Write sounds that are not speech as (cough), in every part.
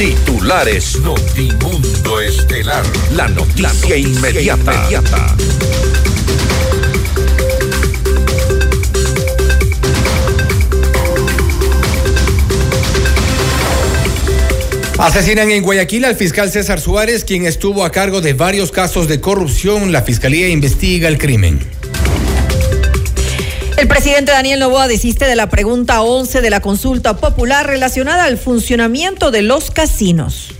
Titulares Notimundo Estelar. La noticia, inmediata. inmediata. Asesinan en Guayaquil al fiscal César Suárez, quien estuvo a cargo de varios casos de corrupción. La fiscalía investiga el crimen. El presidente Daniel Novoa desiste de la pregunta 11 de la consulta popular relacionada al funcionamiento de los casinos.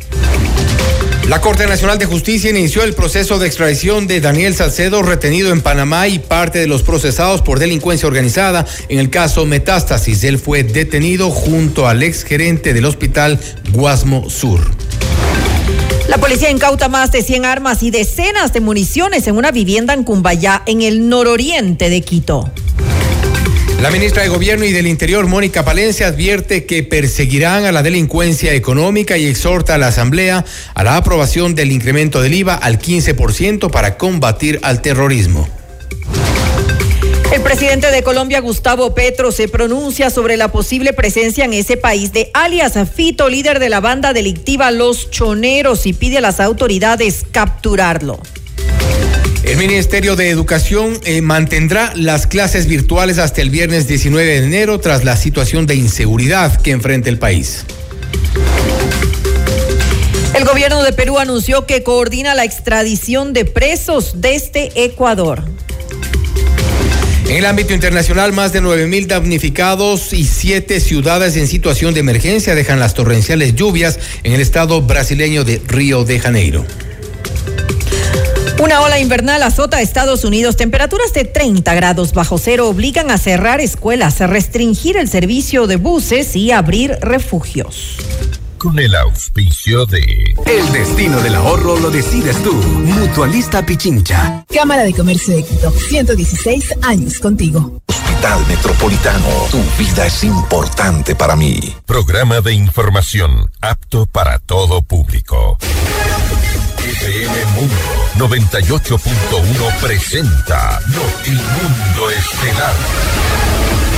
La Corte Nacional de Justicia inició el proceso de extradición de Daniel Salcedo, retenido en Panamá y parte de los procesados por delincuencia organizada en el caso Metástasis. Él fue detenido junto al exgerente del hospital Guasmo Sur. La policía incauta más de 100 armas y decenas de municiones en una vivienda en Cumbayá, en el nororiente de Quito. La ministra de Gobierno y del Interior, Mónica Palencia, advierte que perseguirán a la delincuencia económica y exhorta a la Asamblea a la aprobación del incremento del IVA al 15% para combatir al terrorismo. El presidente de Colombia, Gustavo Petro, se pronuncia sobre la posible presencia en ese país de alias Fito, líder de la banda delictiva Los Choneros, y pide a las autoridades capturarlo. El Ministerio de Educación eh, mantendrá las clases virtuales hasta el viernes 19 de enero tras la situación de inseguridad que enfrenta el país. El gobierno de Perú anunció que coordina la extradición de presos desde Ecuador. En el ámbito internacional, más de 9.000 damnificados y siete ciudades en situación de emergencia dejan las torrenciales lluvias en el estado brasileño de Río de Janeiro. Una ola invernal azota a Estados Unidos. Temperaturas de 30 grados bajo cero obligan a cerrar escuelas, a restringir el servicio de buses y abrir refugios. Con el auspicio de... El destino del ahorro lo decides tú. Mutualista Pichincha. Cámara de Comercio de Quito. 116 años contigo. Hospital Metropolitano. Tu vida es importante para mí. Programa de información apto para todo público. FM Mundo 98.1 presenta Notimundo Estelar.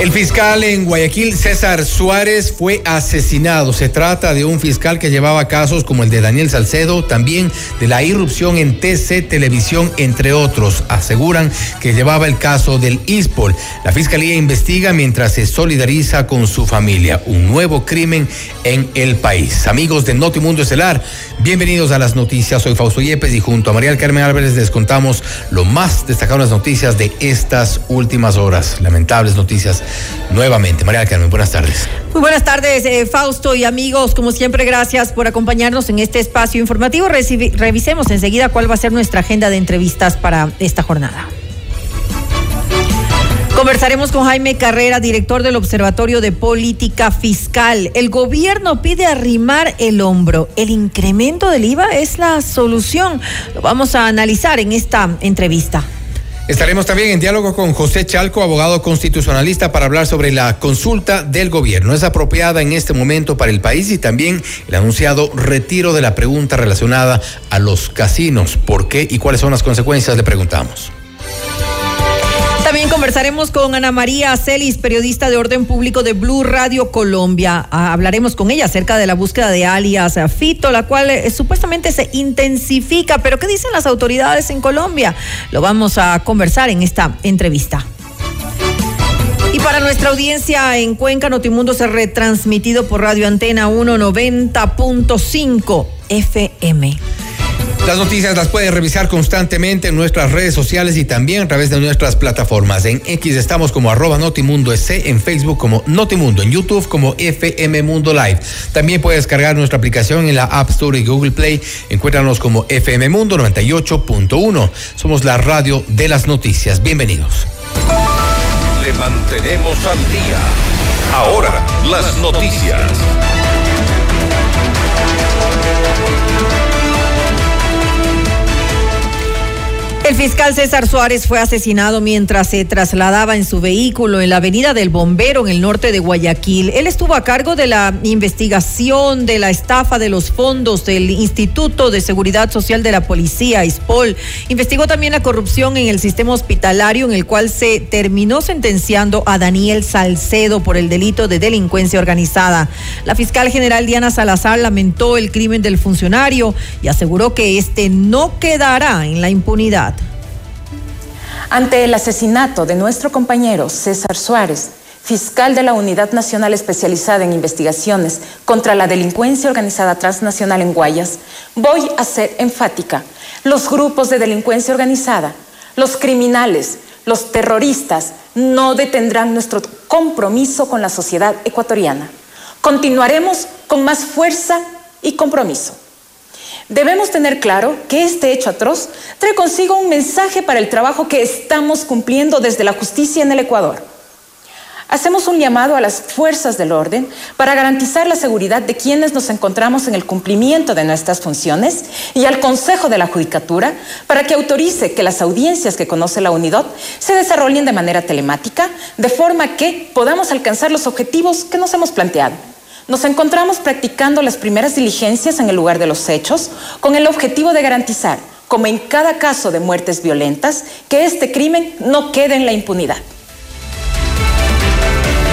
El fiscal en Guayaquil, César Suárez, fue asesinado. Se trata de un fiscal que llevaba casos como el de Daniel Salcedo, también de la irrupción en TC Televisión, entre otros. Aseguran que llevaba el caso del ISPOL. La fiscalía investiga mientras se solidariza con su familia. Un nuevo crimen en el país. Amigos de Notimundo Estelar, bienvenidos a las noticias. Soy Fausto Yepes y junto a María Carmen Álvarez les contamos lo más destacado en las noticias de estas últimas horas. Lamentables noticias nuevamente. María Carmen, buenas tardes. Muy buenas tardes, eh, Fausto y amigos. Como siempre, gracias por acompañarnos en este espacio informativo. revisemos enseguida cuál va a ser nuestra agenda de entrevistas para esta jornada. Conversaremos con Jaime Carrera, director del Observatorio de Política Fiscal. El gobierno pide arrimar el hombro. ¿El incremento del IVA es la solución? Lo vamos a analizar en esta entrevista. Estaremos también en diálogo con José Chalco, abogado constitucionalista, para hablar sobre la consulta del gobierno. Es apropiada en este momento para el país y también el anunciado retiro de la pregunta relacionada a los casinos. ¿Por qué y cuáles son las consecuencias? Le preguntamos. También conversaremos con Ana María Celis, periodista de orden público de Blue Radio Colombia. Ah, hablaremos con ella acerca de la búsqueda de alias Fito, la cual eh, supuestamente se intensifica. Pero ¿qué dicen las autoridades en Colombia? Lo vamos a conversar en esta entrevista. Y para nuestra audiencia en Cuenca, Notimundo se retransmitido por Radio Antena 190.5 FM. Las noticias las puedes revisar constantemente en nuestras redes sociales y también a través de nuestras plataformas. En X estamos como arroba Notimundo S, en Facebook como Notimundo, en YouTube como FM Mundo Live. También puedes cargar nuestra aplicación en la App Store y Google Play. Encuéntranos como FM Mundo 98.1. Somos la radio de las noticias. Bienvenidos. Le mantenemos al día. Ahora, las noticias. El fiscal César Suárez fue asesinado mientras se trasladaba en su vehículo en la avenida del Bombero en el norte de Guayaquil. Él estuvo a cargo de la investigación de la estafa de los fondos del Instituto de Seguridad Social de la Policía, ISPOL. Investigó también la corrupción en el sistema hospitalario en el cual se terminó sentenciando a Daniel Salcedo por el delito de delincuencia organizada. La fiscal general Diana Salazar lamentó el crimen del funcionario y aseguró que este no quedará en la impunidad. Ante el asesinato de nuestro compañero César Suárez, fiscal de la Unidad Nacional Especializada en Investigaciones contra la Delincuencia Organizada Transnacional en Guayas, voy a ser enfática. Los grupos de delincuencia organizada, los criminales, los terroristas no detendrán nuestro compromiso con la sociedad ecuatoriana. Continuaremos con más fuerza y compromiso. Debemos tener claro que este hecho atroz trae consigo un mensaje para el trabajo que estamos cumpliendo desde la justicia en el Ecuador. Hacemos un llamado a las fuerzas del orden para garantizar la seguridad de quienes nos encontramos en el cumplimiento de nuestras funciones y al Consejo de la Judicatura para que autorice que las audiencias que conoce la UNIDOT se desarrollen de manera telemática, de forma que podamos alcanzar los objetivos que nos hemos planteado. Nos encontramos practicando las primeras diligencias en el lugar de los hechos con el objetivo de garantizar, como en cada caso de muertes violentas, que este crimen no quede en la impunidad.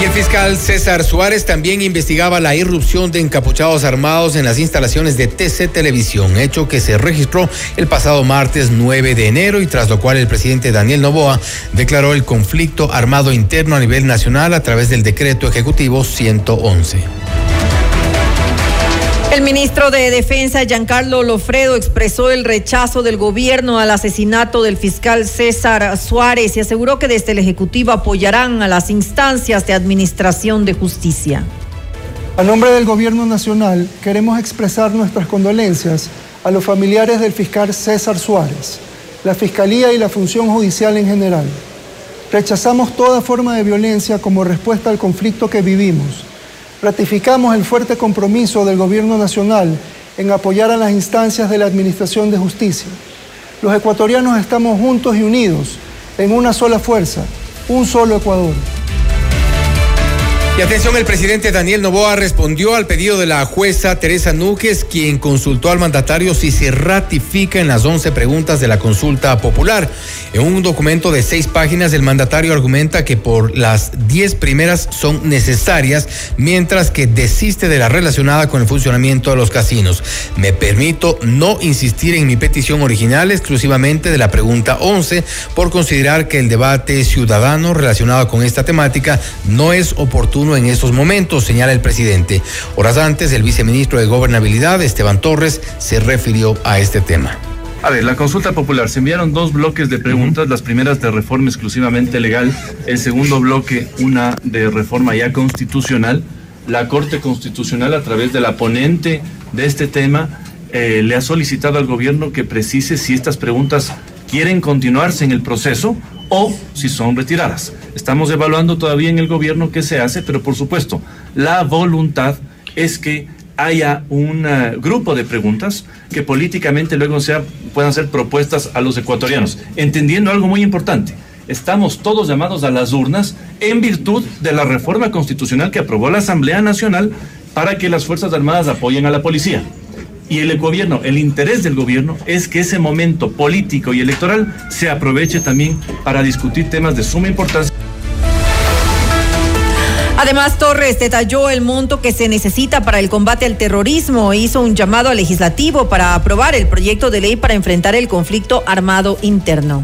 Y el fiscal César Suárez también investigaba la irrupción de encapuchados armados en las instalaciones de TC Televisión, hecho que se registró el pasado martes 9 de enero y tras lo cual el presidente Daniel Novoa declaró el conflicto armado interno a nivel nacional a través del decreto ejecutivo 111. El ministro de Defensa, Giancarlo Lofredo, expresó el rechazo del gobierno al asesinato del fiscal César Suárez y aseguró que desde el Ejecutivo apoyarán a las instancias de administración de justicia. A nombre del Gobierno Nacional, queremos expresar nuestras condolencias a los familiares del fiscal César Suárez, la Fiscalía y la función judicial en general. Rechazamos toda forma de violencia como respuesta al conflicto que vivimos ratificamos el fuerte compromiso del Gobierno Nacional en apoyar a las instancias de la Administración de Justicia. Los ecuatorianos estamos juntos y unidos en una sola fuerza, un solo Ecuador. Y atención, el presidente Daniel Novoa respondió al pedido de la jueza Teresa Núquez, quien consultó al mandatario si se ratifica en las 11 preguntas de la consulta popular. En un documento de seis páginas, el mandatario argumenta que por las 10 primeras son necesarias, mientras que desiste de la relacionada con el funcionamiento de los casinos. Me permito no insistir en mi petición original exclusivamente de la pregunta 11 por considerar que el debate ciudadano relacionado con esta temática no es oportuno en estos momentos, señala el presidente. Horas antes, el viceministro de Gobernabilidad, Esteban Torres, se refirió a este tema. A ver, la consulta popular, se enviaron dos bloques de preguntas, las primeras de reforma exclusivamente legal, el segundo bloque, una de reforma ya constitucional. La Corte Constitucional, a través de la ponente de este tema, eh, le ha solicitado al gobierno que precise si estas preguntas quieren continuarse en el proceso o si son retiradas. Estamos evaluando todavía en el gobierno qué se hace, pero por supuesto, la voluntad es que haya un eh, grupo de preguntas que políticamente luego puedan ser propuestas a los ecuatorianos, entendiendo algo muy importante. Estamos todos llamados a las urnas en virtud de la reforma constitucional que aprobó la Asamblea Nacional para que las Fuerzas Armadas apoyen a la policía. Y el gobierno, el interés del gobierno es que ese momento político y electoral se aproveche también para discutir temas de suma importancia. Además, Torres detalló el monto que se necesita para el combate al terrorismo e hizo un llamado al legislativo para aprobar el proyecto de ley para enfrentar el conflicto armado interno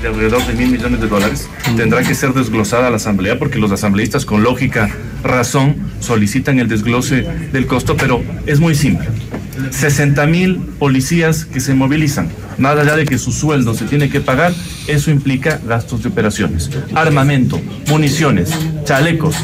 de alrededor de mil millones de dólares tendrá que ser desglosada la Asamblea porque los asambleístas con lógica razón solicitan el desglose del costo, pero es muy simple. 60 mil policías que se movilizan. Nada allá de que su sueldo se tiene que pagar, eso implica gastos de operaciones. Armamento, municiones, chalecos,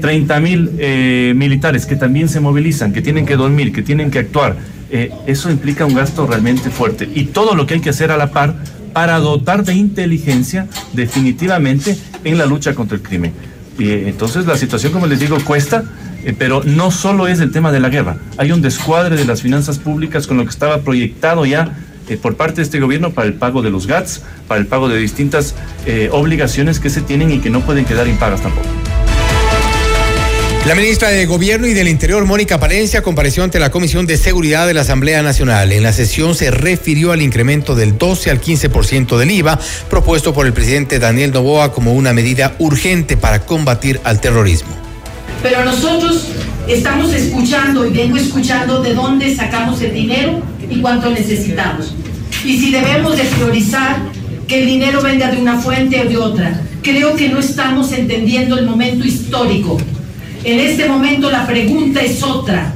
30 mil eh, militares que también se movilizan, que tienen que dormir, que tienen que actuar. Eh, eso implica un gasto realmente fuerte. Y todo lo que hay que hacer a la par para dotar de inteligencia definitivamente en la lucha contra el crimen. Y, entonces la situación, como les digo, cuesta, eh, pero no solo es el tema de la guerra. Hay un descuadre de las finanzas públicas con lo que estaba proyectado ya eh, por parte de este gobierno para el pago de los GATS, para el pago de distintas eh, obligaciones que se tienen y que no pueden quedar impagas tampoco. La ministra de Gobierno y del Interior, Mónica Palencia, compareció ante la Comisión de Seguridad de la Asamblea Nacional. En la sesión se refirió al incremento del 12 al 15% del IVA propuesto por el presidente Daniel Novoa como una medida urgente para combatir al terrorismo. Pero nosotros estamos escuchando y vengo escuchando de dónde sacamos el dinero y cuánto necesitamos. Y si debemos de priorizar que el dinero venga de una fuente o de otra. Creo que no estamos entendiendo el momento histórico en este momento la pregunta es otra.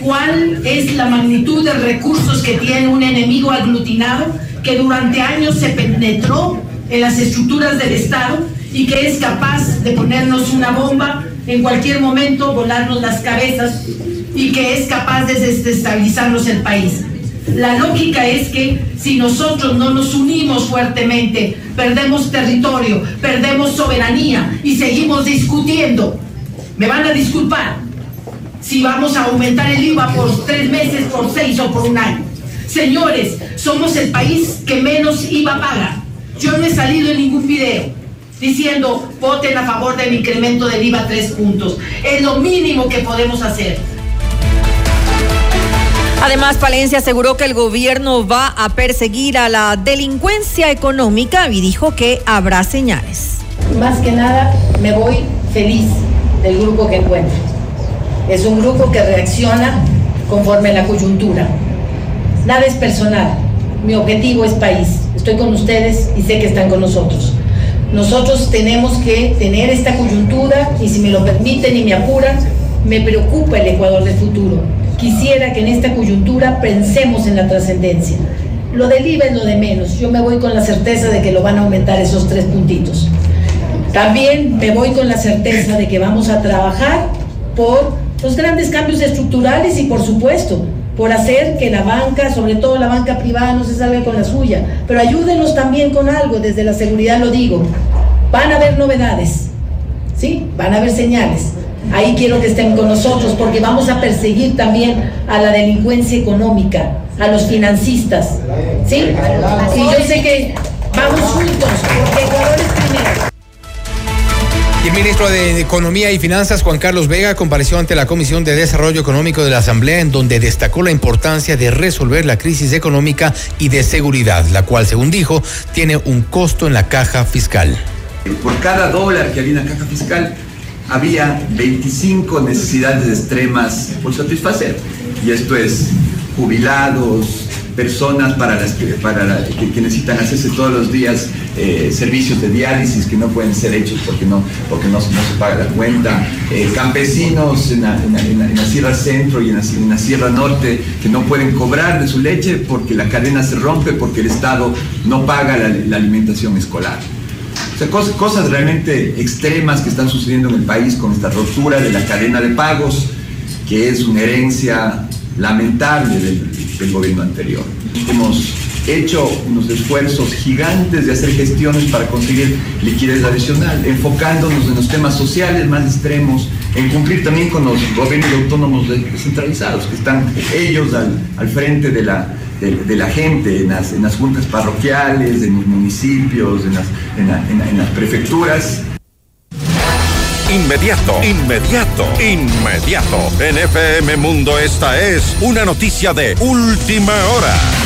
¿Cuál es la magnitud de recursos que tiene un enemigo aglutinado que durante años se penetró en las estructuras del Estado y que es capaz de ponernos una bomba en cualquier momento, volarnos las cabezas y que es capaz de desestabilizarnos el país? La lógica es que si nosotros no nos unimos fuertemente, perdemos territorio, perdemos soberanía y seguimos discutiendo me van a disculpar si vamos a aumentar el IVA por tres meses, por seis o por un año. Señores, somos el país que menos IVA paga. Yo no he salido en ningún video diciendo voten a favor del incremento del IVA tres puntos. Es lo mínimo que podemos hacer. Además, Palencia aseguró que el gobierno va a perseguir a la delincuencia económica y dijo que habrá señales. Más que nada, me voy feliz del grupo que encuentro. Es un grupo que reacciona conforme a la coyuntura. Nada es personal. Mi objetivo es país. Estoy con ustedes y sé que están con nosotros. Nosotros tenemos que tener esta coyuntura y si me lo permiten y me apuran, me preocupa el Ecuador del futuro. Quisiera que en esta coyuntura pensemos en la trascendencia. Lo del IVA es lo de menos. Yo me voy con la certeza de que lo van a aumentar esos tres puntitos. También me voy con la certeza de que vamos a trabajar por los grandes cambios estructurales y por supuesto por hacer que la banca, sobre todo la banca privada, no se salga con la suya. Pero ayúdenos también con algo, desde la seguridad lo digo. Van a haber novedades, ¿sí? Van a haber señales. Ahí quiero que estén con nosotros porque vamos a perseguir también a la delincuencia económica, a los financistas, ¿sí? Y yo sé que vamos juntos, porque. El ministro de Economía y Finanzas, Juan Carlos Vega, compareció ante la Comisión de Desarrollo Económico de la Asamblea, en donde destacó la importancia de resolver la crisis económica y de seguridad, la cual, según dijo, tiene un costo en la caja fiscal. Por cada dólar que había en la caja fiscal, había 25 necesidades extremas por satisfacer. Y esto es jubilados, personas para las que, para que, necesitan hacerse todos los días eh, servicios de diálisis que no pueden ser hechos porque no, porque no, se paga la cuenta, eh, campesinos en la, Sierra Centro y en la, Sierra Norte que no pueden cobrar de su leche porque la cadena se rompe, porque el Estado no paga la, alimentación escolar. O sea, cosas, cosas realmente extremas que están sucediendo en el país con esta ruptura de la cadena de pagos, que es una herencia lamentable del, gobierno anterior. Hemos hecho unos esfuerzos gigantes de hacer gestiones para conseguir liquidez adicional, enfocándonos en los temas sociales más extremos, en cumplir también con los gobiernos autónomos descentralizados, que están ellos al, frente de la, gente, en las, juntas parroquiales, en los municipios, en las prefecturas. Inmediato, inmediato, inmediato. En FM Mundo esta es una noticia de última hora.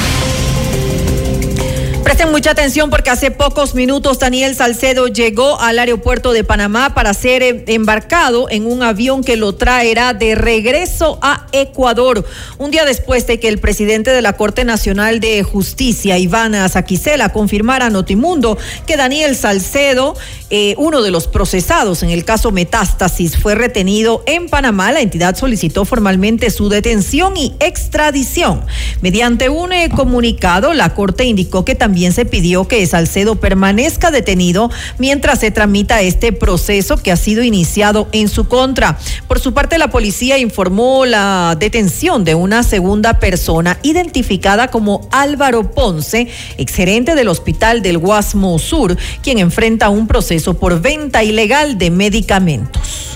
Presten mucha atención porque hace pocos minutos Daniel Salcedo llegó al aeropuerto de Panamá para ser eh, embarcado en un avión que lo traerá de regreso a Ecuador. Un día después de que el presidente de la Corte Nacional de Justicia, Ivana Saquicela, confirmara a Notimundo que Daniel Salcedo, eh, uno de los procesados en el caso Metástasis, fue retenido en Panamá, la entidad solicitó formalmente su detención y extradición. Mediante un eh, comunicado, la Corte indicó que también también se pidió que Salcedo permanezca detenido mientras se tramita este proceso que ha sido iniciado en su contra. Por su parte, la policía informó la detención de una segunda persona identificada como Álvaro Ponce, exgerente del Hospital del Guasmo Sur, quien enfrenta un proceso por venta ilegal de medicamentos.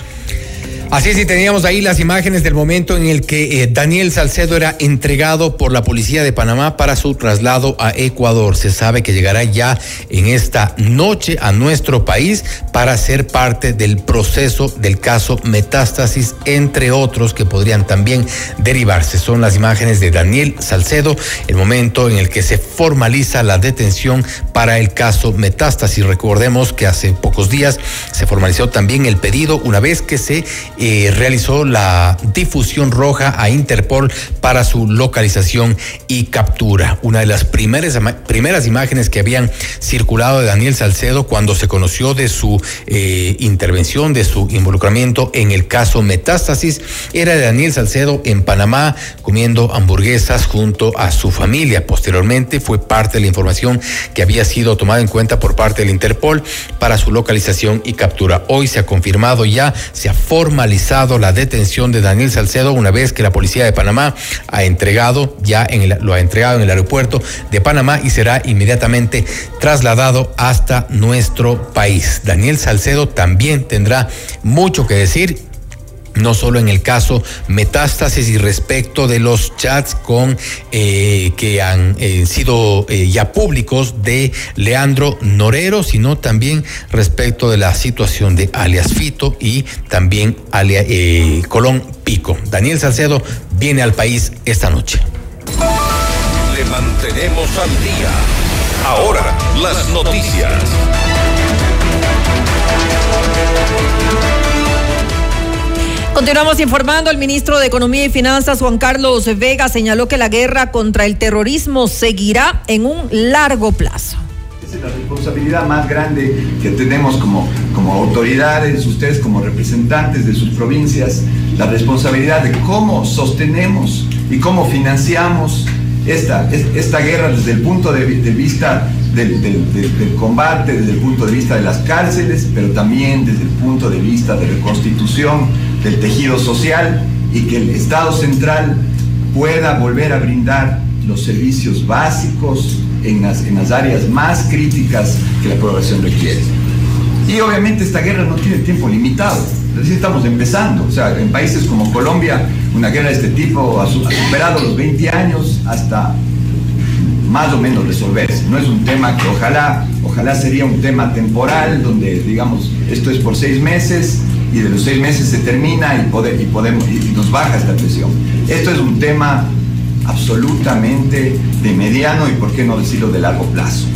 Así es, teníamos ahí las imágenes del momento en el que eh, Daniel Salcedo era entregado por la policía de Panamá para su traslado a Ecuador. Se sabe que llegará ya en esta noche a nuestro país para ser parte del proceso del caso Metástasis, entre otros que podrían también derivarse. Son las imágenes de Daniel Salcedo, el momento en el que se formaliza la detención para el caso Metástasis. Recordemos que hace pocos días se formalizó también el pedido una vez que se realizó la difusión roja a Interpol para su localización y captura. Una de las primeras, primeras imágenes que habían circulado de Daniel Salcedo cuando se conoció de su eh, intervención, de su involucramiento en el caso Metástasis, era de Daniel Salcedo en Panamá comiendo hamburguesas junto a su familia. Posteriormente fue parte de la información que había sido tomada en cuenta por parte del Interpol para su localización y captura. Hoy se ha confirmado ya, se ha formalizado la detención de Daniel Salcedo una vez que la policía de Panamá ha entregado ya en lo ha entregado en el aeropuerto de Panamá y será inmediatamente trasladado hasta nuestro país. Daniel Salcedo también tendrá mucho que decir no solo en el caso metástasis y respecto de los chats con eh, que han eh, sido eh, ya públicos de Leandro Norero, sino también respecto de la situación de alias Fito y también alias Colón Pico. Daniel Salcedo viene al país esta noche. Le mantenemos al día. Ahora las noticias. Continuamos informando. El ministro de Economía y Finanzas, Juan Carlos Vega, señaló que la guerra contra el terrorismo seguirá en un largo plazo. Es la responsabilidad más grande que tenemos como, como autoridades, ustedes como representantes de sus provincias, la responsabilidad de cómo sostenemos y cómo financiamos esta, esta guerra desde el punto de, vista del, del, combate, desde el punto de vista de las cárceles, pero también desde el punto de vista de reconstitución del tejido social y que el Estado central pueda volver a brindar los servicios básicos en las, en las áreas más críticas que la población requiere. Y obviamente esta guerra no tiene tiempo limitado, recién estamos empezando, o sea, en países como Colombia una guerra de este tipo ha superado los 20 años hasta más o menos resolverse. No es un tema que ojalá, ojalá sería un tema temporal, donde digamos, esto es por seis meses y de los seis meses se termina y, podemos, y nos baja esta presión. Esto es un tema absolutamente de mediano y por qué no decirlo de largo plazo.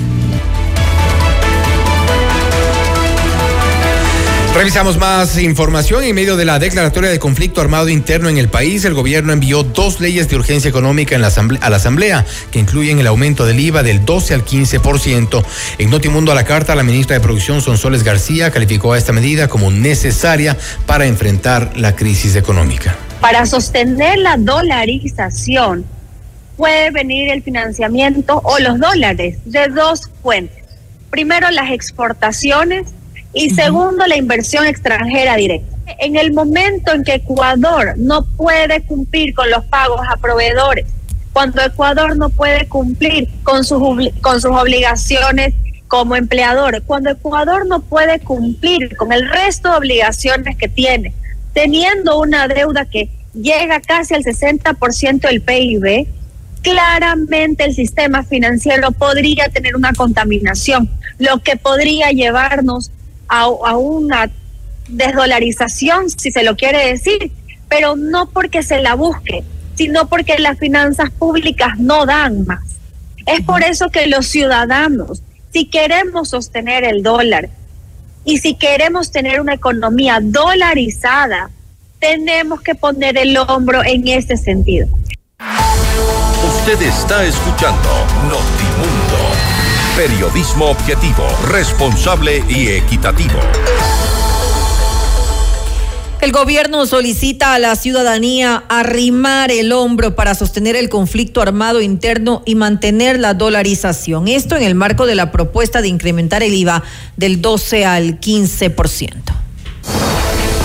Revisamos más información. En medio de la declaratoria de conflicto armado interno en el país, el gobierno envió dos leyes de urgencia económica en la a la Asamblea, que incluyen el aumento del IVA del 12 al 15%. En Notimundo a la carta, la ministra de Producción, Sonsoles García, calificó a esta medida como necesaria para enfrentar la crisis económica. Para sostener la dolarización, puede venir el financiamiento o los dólares de dos fuentes. Primero, las exportaciones y segundo, la inversión extranjera directa. En el momento en que Ecuador no puede cumplir con los pagos a proveedores, cuando Ecuador no puede cumplir con sus, con sus obligaciones como empleador, cuando Ecuador no puede cumplir con el resto de obligaciones que tiene, teniendo una deuda que llega casi al 60% del PIB, claramente el sistema financiero podría tener una contaminación, lo que podría llevarnos a, una desdolarización, si se lo quiere decir, pero no porque se la busque, sino porque las finanzas públicas no dan más. Es por eso que los ciudadanos, si queremos sostener el dólar y si queremos tener una economía dolarizada, tenemos que poner el hombro en ese sentido. Usted está escuchando Notimundo. Periodismo objetivo, responsable y equitativo. El gobierno solicita a la ciudadanía arrimar el hombro para sostener el conflicto armado interno y mantener la dolarización. Esto en el marco de la propuesta de incrementar el IVA del 12 al 15%.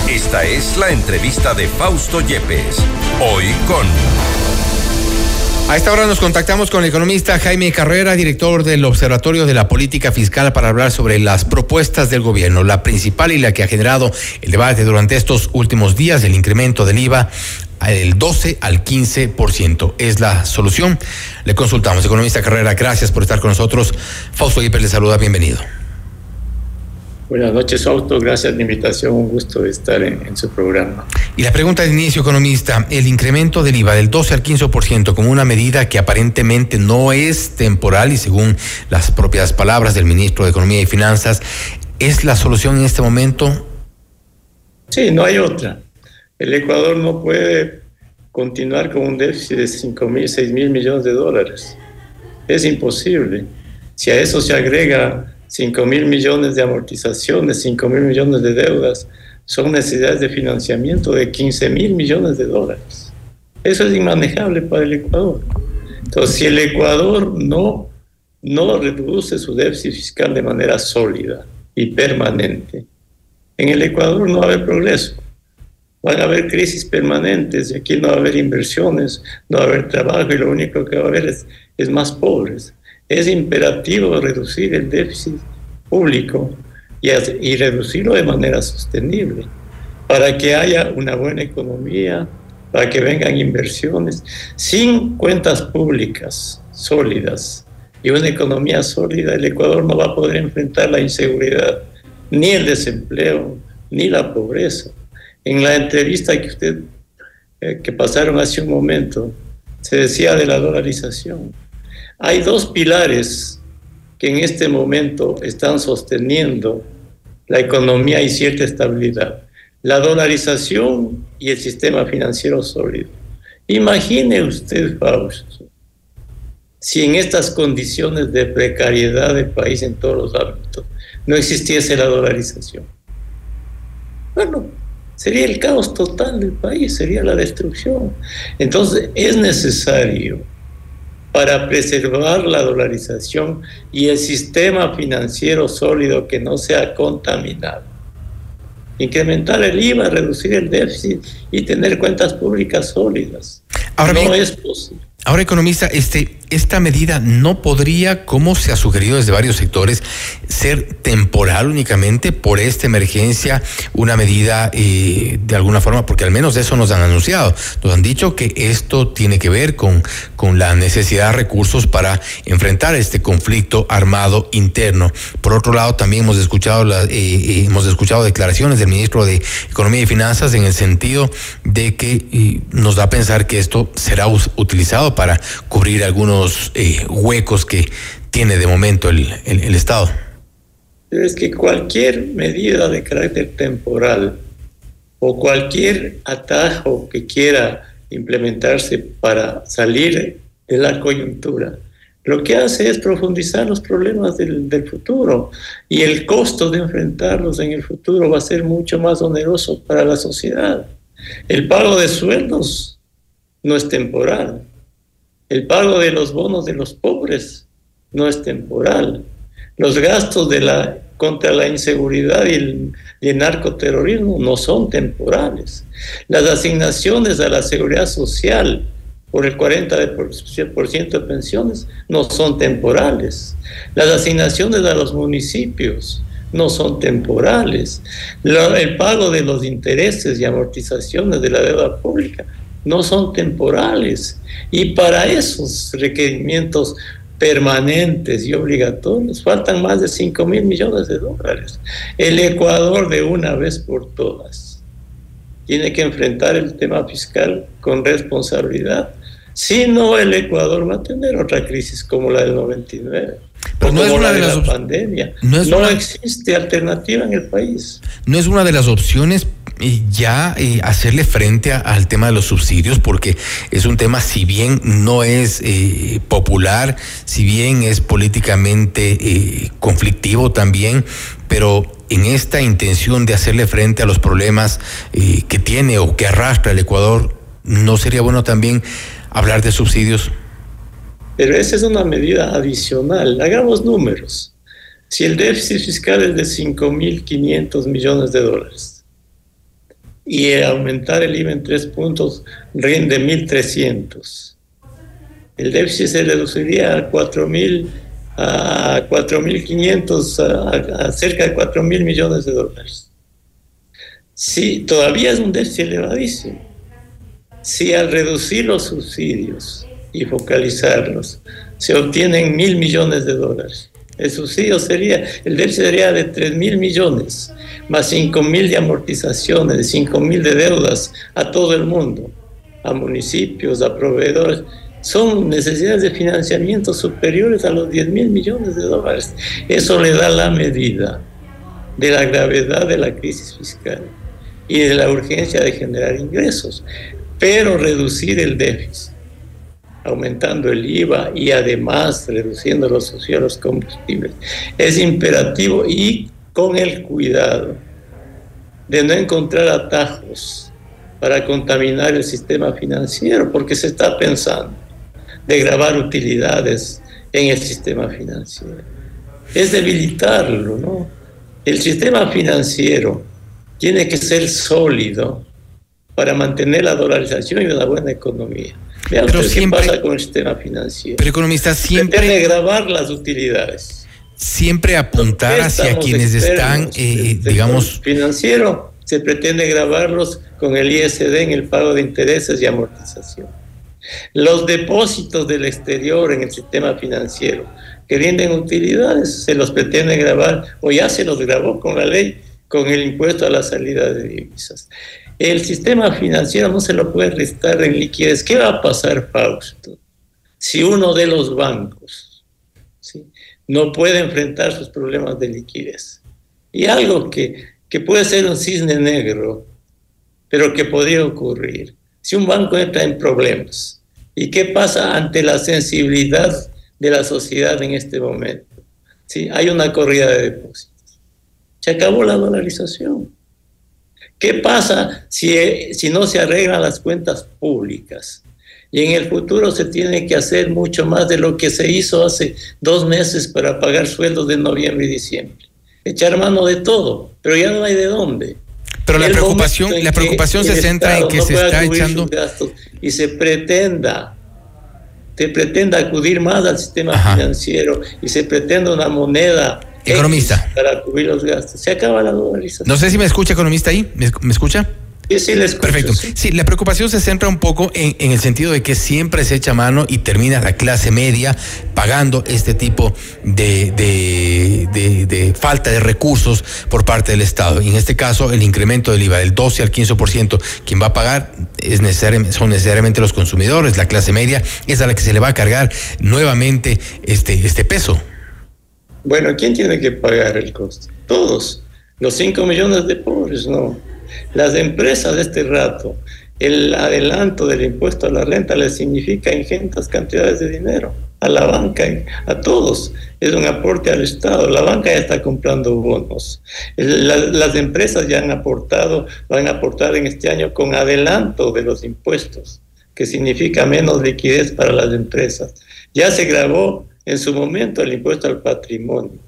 Esta es la entrevista de Fausto Yepes. Hoy con... A esta hora nos contactamos con el economista Jaime Carrera, director del Observatorio de la Política Fiscal, para hablar sobre las propuestas del gobierno. La principal y la que ha generado el debate durante estos últimos días, el incremento del IVA del 12 al 15%. ¿Es la solución? Le consultamos. Economista Carrera, gracias por estar con nosotros. Fausto Hiper le saluda, bienvenido. Buenas noches, Fausto. Gracias por la invitación. Un gusto estar en, su programa. Y la pregunta de inicio, economista. El incremento del IVA del 12 al 15% como una medida que aparentemente no es temporal y según las propias palabras del ministro de Economía y Finanzas, ¿es la solución en este momento? Sí, no hay otra. El Ecuador no puede continuar con un déficit de 5 mil, 6 mil millones de dólares. Es imposible. Si a eso se agrega 5 mil millones de amortizaciones, 5 mil millones de deudas, son necesidades de financiamiento de 15 mil millones de dólares. Eso es inmanejable para el Ecuador. Entonces, si el Ecuador no, no reduce su déficit fiscal de manera sólida y permanente, en el Ecuador no va a haber progreso. Van a haber crisis permanentes y aquí no va a haber inversiones, no va a haber trabajo y lo único que va a haber es, es más pobres es imperativo reducir el déficit público y, reducirlo de manera sostenible para que haya una buena economía, para que vengan inversiones, sin cuentas públicas sólidas y una economía sólida, el Ecuador no va a poder enfrentar la inseguridad, ni el desempleo, ni la pobreza. En la entrevista que usted eh, que pasaron hace un momento, se decía de la dolarización. Hay dos pilares que en este momento están sosteniendo la economía y cierta estabilidad. La dolarización y el sistema financiero sólido. Imagine usted, Fausto, si en estas condiciones de precariedad del país en todos los ámbitos no existiese la dolarización. Bueno, sería el caos total del país, sería la destrucción. Entonces es necesario para preservar la dolarización y el sistema financiero sólido que no sea contaminado. Incrementar el IVA, reducir el déficit y tener cuentas públicas sólidas. Ahora no es posible. Ahora, economista, este, esta medida no podría, como se ha sugerido desde varios sectores, ser temporal únicamente por esta emergencia, una medida eh, de alguna forma, porque al menos eso nos han anunciado. Nos han dicho que esto tiene que ver con, con la necesidad de recursos para enfrentar este conflicto armado interno. Por otro lado, también hemos escuchado, la, eh, eh, hemos escuchado declaraciones del ministro de Economía y Finanzas en el sentido de que nos da a pensar que esto será utilizado para cubrir algunos eh, huecos que tiene de momento el, el, Estado. Es que cualquier medida de carácter temporal o cualquier atajo que quiera implementarse para salir de la coyuntura, lo que hace es profundizar los problemas del, del, futuro y el costo de enfrentarlos en el futuro va a ser mucho más oneroso para la sociedad. El pago de sueldos no es temporal, el pago de los bonos de los pobres no es temporal. Los gastos contra la inseguridad y el, narcoterrorismo no son temporales. Las asignaciones a la seguridad social por el 40% de pensiones no son temporales. Las asignaciones a los municipios no son temporales. el pago de los intereses y amortizaciones de la deuda pública no son temporales. Y para esos requerimientos permanentes y obligatorios faltan más de 5 mil millones de dólares. El Ecuador de una vez por todas tiene que enfrentar el tema fiscal con responsabilidad Si no, el Ecuador va a tener otra crisis como la del 99. Pero no es una de, las la pandemia. No, es no una, existe alternativa en el país. No es una de las opciones eh, ya eh, hacerle frente a, al tema de los subsidios, porque es un tema, si bien no es eh, popular, si bien es políticamente eh, conflictivo también, pero en esta intención de hacerle frente a los problemas que tiene o que arrastra el Ecuador, ¿no sería bueno también hablar de subsidios? Pero esa es una medida adicional. Hagamos números. Si el déficit fiscal es de 5.500 millones de dólares y aumentar el IVA en tres puntos rinde 1.300, el déficit se reduciría a 4.000 a 4.500, a, cerca de 4.000 millones de dólares. Sí, todavía es un déficit elevadísimo. Si al reducir los subsidios y focalizarlos. Se obtienen mil millones de dólares, el subsidio sería, el déficit sería de 3 mil millones, más 5 mil de amortizaciones, de 5 mil de deudas a todo el mundo, a municipios, a proveedores. Son necesidades de financiamiento superiores a los 10 mil millones de dólares. Eso le da la medida de la gravedad de la crisis fiscal y de la urgencia de generar ingresos, pero reducir el déficit, aumentando el IVA y además reduciendo los socios combustibles, es imperativo y con el cuidado de no encontrar atajos para contaminar el sistema financiero, porque se está pensando de grabar utilidades en el sistema financiero. Es debilitarlo, ¿no? El sistema financiero tiene que ser sólido para mantener la dolarización y una buena economía. Vean Pero siempre- qué pasa con el sistema financiero. Pero economista, siempre- Pretende grabar las utilidades. Siempre apuntar hacia quienes están, eh, digamos, financiero se pretende grabarlos con el ISD en el pago de intereses y amortización. Los depósitos del exterior en el sistema financiero que rinden utilidades se los pretende grabar o ya se los grabó con la ley con el impuesto a la salida de divisas. El sistema financiero no se lo puede restar en liquidez. ¿Qué va a pasar, Fausto? Si uno de los bancos ¿sí? no puede enfrentar sus problemas de liquidez. Y algo que, que puede ser un cisne negro, pero que podría ocurrir. Si un banco entra en problemas, ¿y qué pasa ante la sensibilidad de la sociedad en este momento? ¿Sí? Hay una corrida de depósitos. Se acabó la dolarización. ¿Qué pasa si, si no se arreglan las cuentas públicas? Y en el futuro se tiene que hacer mucho más de lo que se hizo hace dos meses para pagar sueldos de noviembre y diciembre. Echar mano de todo, pero ya no hay de dónde. Pero la preocupación- la preocupación se centra en que no se está echando- y se pretenda se pretenda acudir más al sistema financiero y se pretenda una moneda Economista. para cubrir los gastos. Se acaba la dolarización. no sé si me escucha economista ahí, ¿me, me escucha? Sí, sí, le escucho, Perfecto. sí. Sí, la preocupación se centra un poco en, en el sentido de que siempre se echa mano y termina la clase media pagando este tipo de, de- de- de falta de recursos por parte del Estado. Y en este caso, el incremento del IVA del 12 al 15%, quien va a pagar es son necesariamente los consumidores, la clase media, es a la que se le va a cargar nuevamente este, este peso. Bueno, ¿quién tiene que pagar el costo? Todos. Los 5 millones de pobres, no. Las empresas de este rato, el adelanto del impuesto a la renta les significa ingentes cantidades de dinero a la banca, a todos. Es un aporte al Estado. La banca ya está comprando bonos. Las empresas ya han aportado, van a aportar en este año con adelanto de los impuestos, que significa menos liquidez para las empresas. Ya se grabó en su momento el impuesto al patrimonio.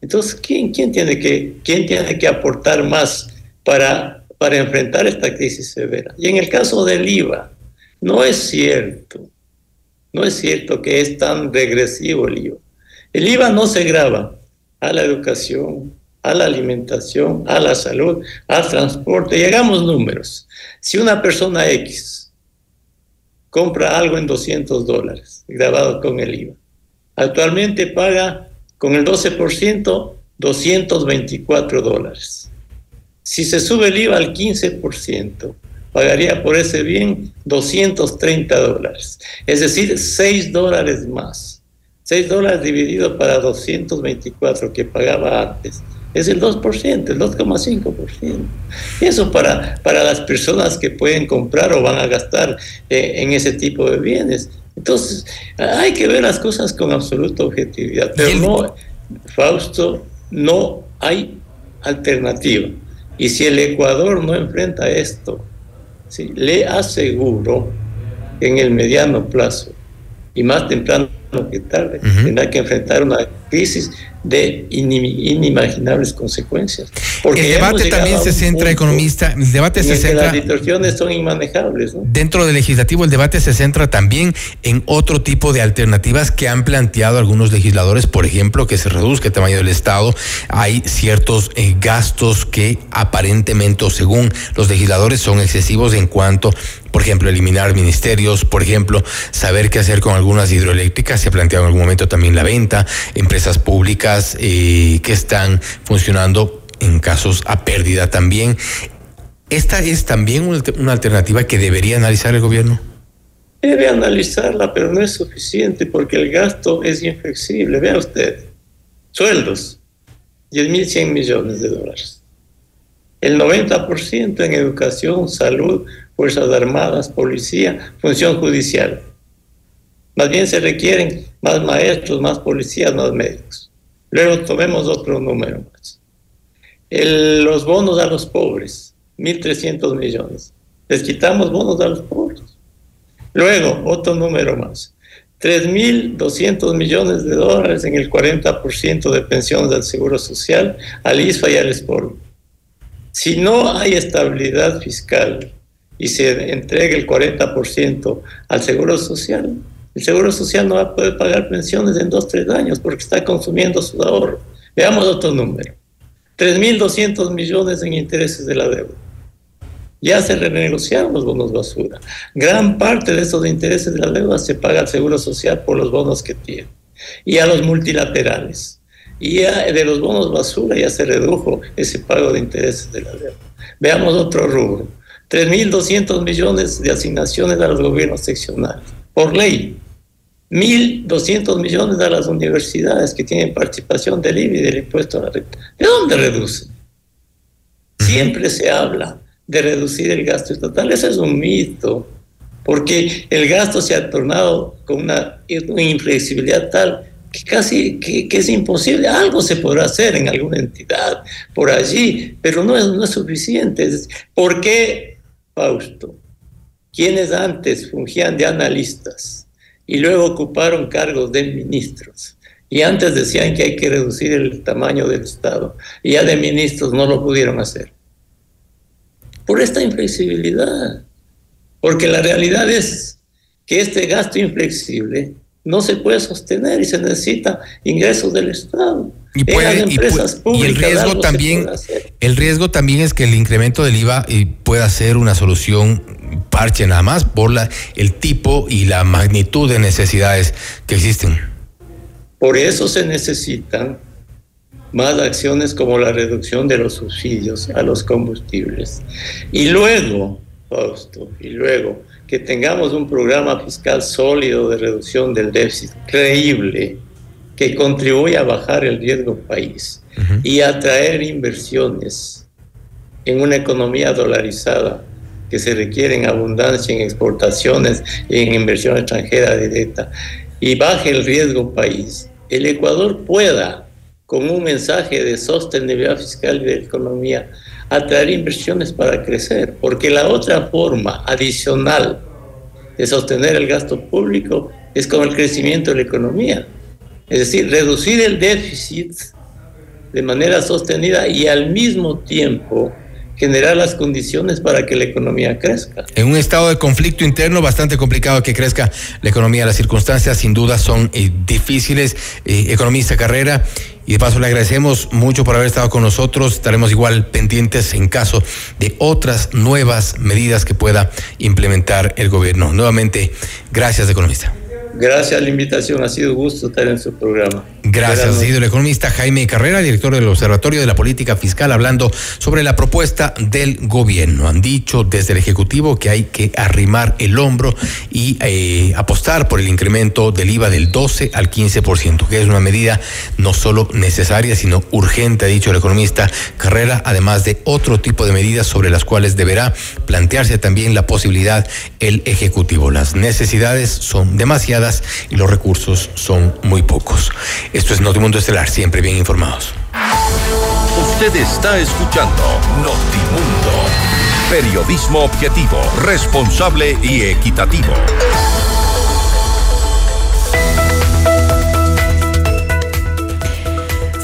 Entonces, ¿quién, quién, tiene, que, quién tiene que aportar más para, para enfrentar esta crisis severa? Y en el caso del IVA, no es cierto, no es cierto que es tan regresivo el IVA. El IVA no se graba a la educación, a la alimentación, a la salud, al transporte. Y hagamos números. Si una persona X compra algo en 200 dólares, grabado con el IVA, actualmente paga con el 12% 224 dólares. Si se sube el IVA al 15%, pagaría por ese bien 230 dólares, es decir, 6 dólares más. 6 dólares dividido para 224 que pagaba antes. Es el 2%, el 2,5%. Eso para, para las personas que pueden comprar o van a gastar eh, en ese tipo de bienes. Entonces, hay que ver las cosas con absoluta objetividad. Pero no, Fausto, no hay alternativa. Y si el Ecuador no enfrenta esto, ¿sí? le aseguro que en el mediano plazo y más temprano que tarde tendrá que enfrentar una crisis de inimaginables consecuencias. Porque el debate también se centra, economista, el debate se centra... las distorsiones son inmanejables. Dentro del legislativo el debate se centra también en otro tipo de alternativas que han planteado algunos legisladores, por ejemplo, que se reduzca el tamaño del Estado. Hay ciertos eh, gastos que aparentemente o según los legisladores son excesivos en cuanto por ejemplo, eliminar ministerios, por ejemplo, saber qué hacer con algunas hidroeléctricas, se ha planteado en algún momento también la venta, empresas públicas eh, que están funcionando en casos a pérdida también. ¿Esta es también una alternativa que debería analizar el gobierno? Debe analizarla, pero no es suficiente porque el gasto es inflexible. Vea usted, sueldos, 10.100 millones de dólares. El 90% en educación, salud, Fuerzas Armadas, Policía, Función Judicial. Más bien se requieren más maestros, más policías, más médicos. Luego tomemos otro número más. los bonos a los pobres, 1.300 millones. Les quitamos bonos a los pobres. Luego, otro número más. 3.200 millones de dólares en el 40% de pensiones del Seguro Social, al ISFA y al ESPOL. Si no hay estabilidad fiscal y se entregue el 40% al Seguro Social, el Seguro Social no va a poder pagar pensiones en dos, tres años porque está consumiendo su ahorro. Veamos otro número. 3.200 millones en intereses de la deuda. Ya se renegociaron los bonos basura. Gran parte de esos intereses de la deuda se paga al Seguro Social por los bonos que tiene. Y a los multilaterales. Y de los bonos basura ya se redujo ese pago de intereses de la deuda. Veamos otro rubro. 3.200 millones de asignaciones a los gobiernos seccionales, por ley. 1.200 millones a las universidades que tienen participación del IBI y del impuesto a la renta. ¿De dónde reducen? Siempre se habla de reducir el gasto estatal. Ese es un mito, porque el gasto se ha tornado con una, inflexibilidad tal que casi que, es imposible. Algo se podrá hacer en alguna entidad por allí, pero no es, no es suficiente. ¿Por qué Fausto, quienes antes fungían de analistas y luego ocuparon cargos de ministros, y antes decían que hay que reducir el tamaño del Estado, y ya de ministros no lo pudieron hacer. Por esta inflexibilidad, porque la realidad es que este gasto inflexible no se puede sostener y se necesita ingresos del Estado. Y, el riesgo también, el riesgo también es que el incremento del IVA eh, pueda ser una solución parche nada más por la, el tipo y la magnitud de necesidades que existen. Por eso se necesitan más acciones como la reducción de los subsidios a los combustibles. Y luego, Fausto, y luego que tengamos un programa fiscal sólido de reducción del déficit creíble que contribuya a bajar el riesgo país y atraer inversiones en una economía dolarizada que se requiere en abundancia en exportaciones y en inversión extranjera directa y baje el riesgo país, el Ecuador pueda, con un mensaje de sostenibilidad fiscal y de economía, atraer inversiones para crecer, porque la otra forma adicional de sostener el gasto público es con el crecimiento de la economía. Es decir, reducir el déficit de manera sostenida y al mismo tiempo generar las condiciones para que la economía crezca. En un estado de conflicto interno bastante complicado que crezca la economía, las circunstancias sin duda son eh, difíciles. Eh, economista Carrera, y de paso le agradecemos mucho por haber estado con nosotros. Estaremos igual pendientes en caso de otras nuevas medidas que pueda implementar el gobierno. Nuevamente, gracias, economista. Gracias a la invitación, ha sido un gusto estar en su programa. Gracias, ha sido el economista Jaime Carrera, director del Observatorio de la Política Fiscal, hablando sobre la propuesta del gobierno. Han dicho desde el Ejecutivo que hay que arrimar el hombro y eh, apostar por el incremento del IVA del 12 al 15%, que es una medida no solo necesaria, sino urgente, ha dicho el economista Carrera, además de otro tipo de medidas sobre las cuales deberá plantearse también la posibilidad el Ejecutivo. Las necesidades son demasiadas y los recursos son muy pocos. Esto es Notimundo Estelar, siempre bien informados. Usted está escuchando Notimundo. Periodismo objetivo, responsable y equitativo.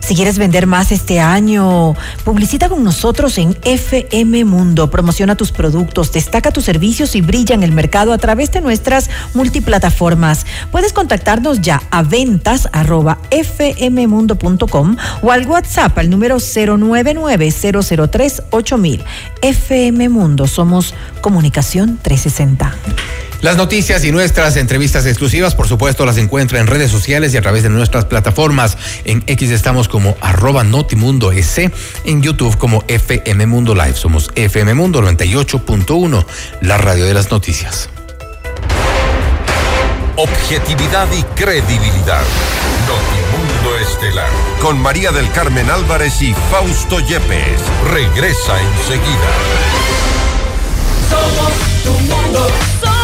Si quieres vender más este año, publicita con nosotros en FM Mundo. Promociona tus productos, destaca tus servicios y brilla en el mercado a través de nuestras multiplataformas. Puedes contactarnos ya a ventas arroba fmmundo.com o al WhatsApp al número 099 003 8000. FM Mundo, somos Comunicación 360. Las noticias y nuestras entrevistas exclusivas, por supuesto, las encuentra en redes sociales y a través de nuestras plataformas. En X estamos como arroba Notimundo S, en YouTube como FM Mundo Live. Somos FM Mundo 98.1, la radio de las noticias. Objetividad y credibilidad. Notimundo Estelar. Con María del Carmen Álvarez y Fausto Yepes. Regresa enseguida. Somos tu mundo.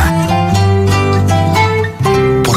Yeah.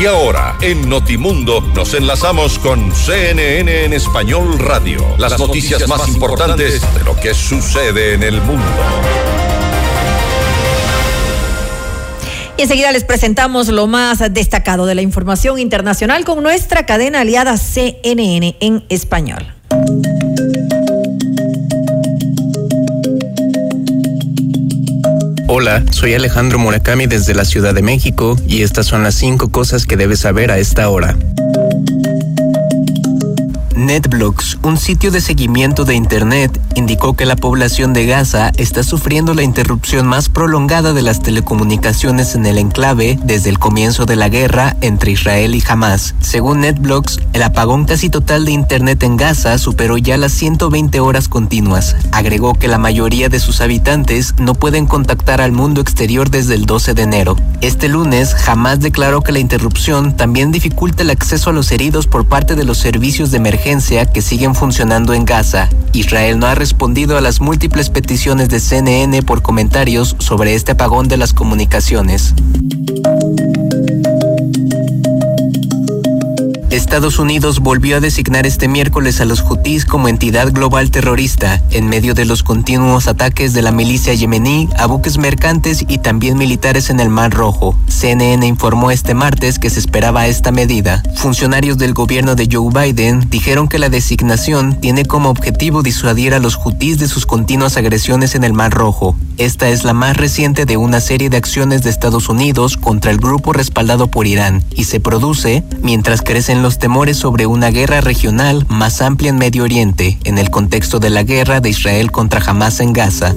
Y ahora, en Notimundo, nos enlazamos con CNN en Español Radio. Las, noticias, más importantes de lo que sucede en el mundo. Y enseguida les presentamos lo más destacado de la información internacional con nuestra cadena aliada CNN en español. Hola, soy Alejandro Murakami desde la Ciudad de México y estas son las cinco cosas que debes saber a esta hora. NetBlocks, un sitio de seguimiento de Internet, indicó que la población de Gaza está sufriendo la interrupción más prolongada de las telecomunicaciones en el enclave desde el comienzo de la guerra entre Israel y Hamas. Según NetBlocks, el apagón casi total de Internet en Gaza superó ya las 120 horas continuas. Agregó que la mayoría de sus habitantes no pueden contactar al mundo exterior desde el 12 de enero. Este lunes, Hamas declaró que la interrupción también dificulta el acceso a los heridos por parte de los servicios de emergencia que siguen funcionando en Gaza. Israel no ha respondido a las múltiples peticiones de CNN por comentarios sobre este apagón de las comunicaciones. Estados Unidos volvió a designar este miércoles a los Houthis como entidad global terrorista en medio de los continuos ataques de la milicia yemení a buques mercantes y también militares en el Mar Rojo. CNN informó este martes que se esperaba esta medida. Funcionarios del gobierno de Joe Biden dijeron que la designación tiene como objetivo disuadir a los Houthis de sus continuas agresiones en el Mar Rojo. Esta es la más reciente de una serie de acciones de Estados Unidos contra el grupo respaldado por Irán y se produce mientras crecen los temores sobre una guerra regional más amplia en Medio Oriente, en el contexto de la guerra de Israel contra Hamas en Gaza.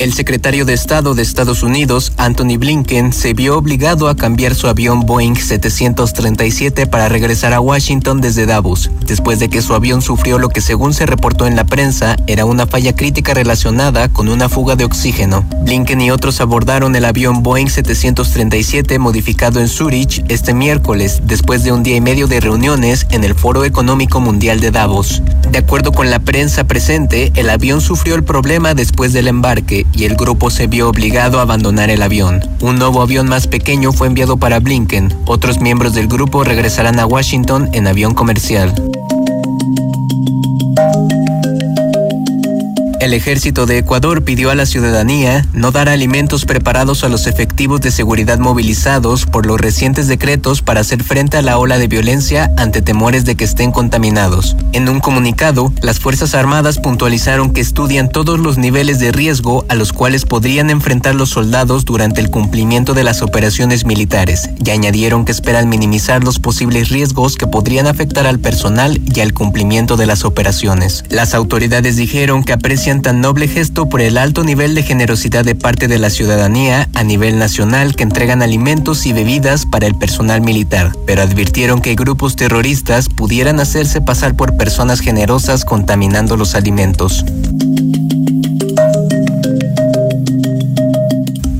El secretario de Estado de Estados Unidos, Anthony Blinken, se vio obligado a cambiar su avión Boeing 737 para regresar a Washington desde Davos, después de que su avión sufrió lo que según se reportó en la prensa era una falla crítica relacionada con una fuga de oxígeno. Blinken y otros abordaron el avión Boeing 737 modificado en Zurich este miércoles, después de un día y medio de reuniones en el Foro Económico Mundial de Davos. De acuerdo con la prensa presente, el avión sufrió el problema después del embarque y el grupo se vio obligado a abandonar el avión. Un nuevo avión más pequeño fue enviado para Blinken. Otros miembros del grupo regresarán a Washington en avión comercial. El ejército de Ecuador pidió a la ciudadanía no dar alimentos preparados a los efectivos de seguridad movilizados por los recientes decretos para hacer frente a la ola de violencia ante temores de que estén contaminados. En un comunicado, las Fuerzas Armadas puntualizaron que estudian todos los niveles de riesgo a los cuales podrían enfrentar los soldados durante el cumplimiento de las operaciones militares y añadieron que esperan minimizar los posibles riesgos que podrían afectar al personal y al cumplimiento de las operaciones. Las autoridades dijeron que aprecian tan noble gesto por el alto nivel de generosidad de parte de la ciudadanía a nivel nacional que entregan alimentos y bebidas para el personal militar, pero advirtieron que grupos terroristas pudieran hacerse pasar por personas generosas contaminando los alimentos.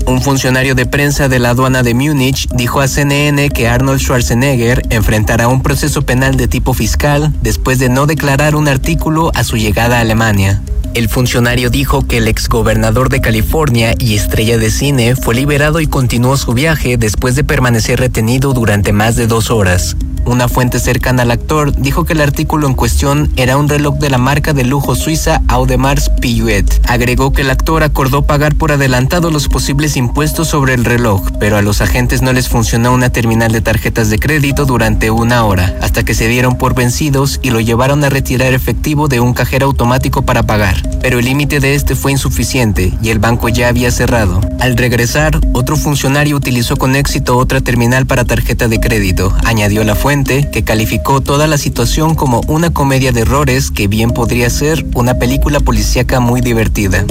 Un funcionario de prensa de la aduana de Múnich dijo a CNN que Arnold Schwarzenegger enfrentará un proceso penal de tipo fiscal después de no declarar un artículo a su llegada a Alemania. El funcionario dijo que el exgobernador de California y estrella de cine fue liberado y continuó su viaje después de permanecer retenido durante más de dos horas. Una fuente cercana al actor dijo que el artículo en cuestión era un reloj de la marca de lujo suiza Audemars Piguet. Agregó que el actor acordó pagar por adelantado los posibles impuestos sobre el reloj, pero a los agentes no les funcionó una terminal de tarjetas de crédito durante una hora, hasta que se dieron por vencidos y lo llevaron a retirar efectivo de un cajero automático para pagar. Pero el límite de este fue insuficiente y el banco ya había cerrado. Al regresar, otro funcionario utilizó con éxito otra terminal para tarjeta de crédito, añadió la fuente que calificó toda la situación como una comedia de errores que bien podría ser una película policíaca muy divertida.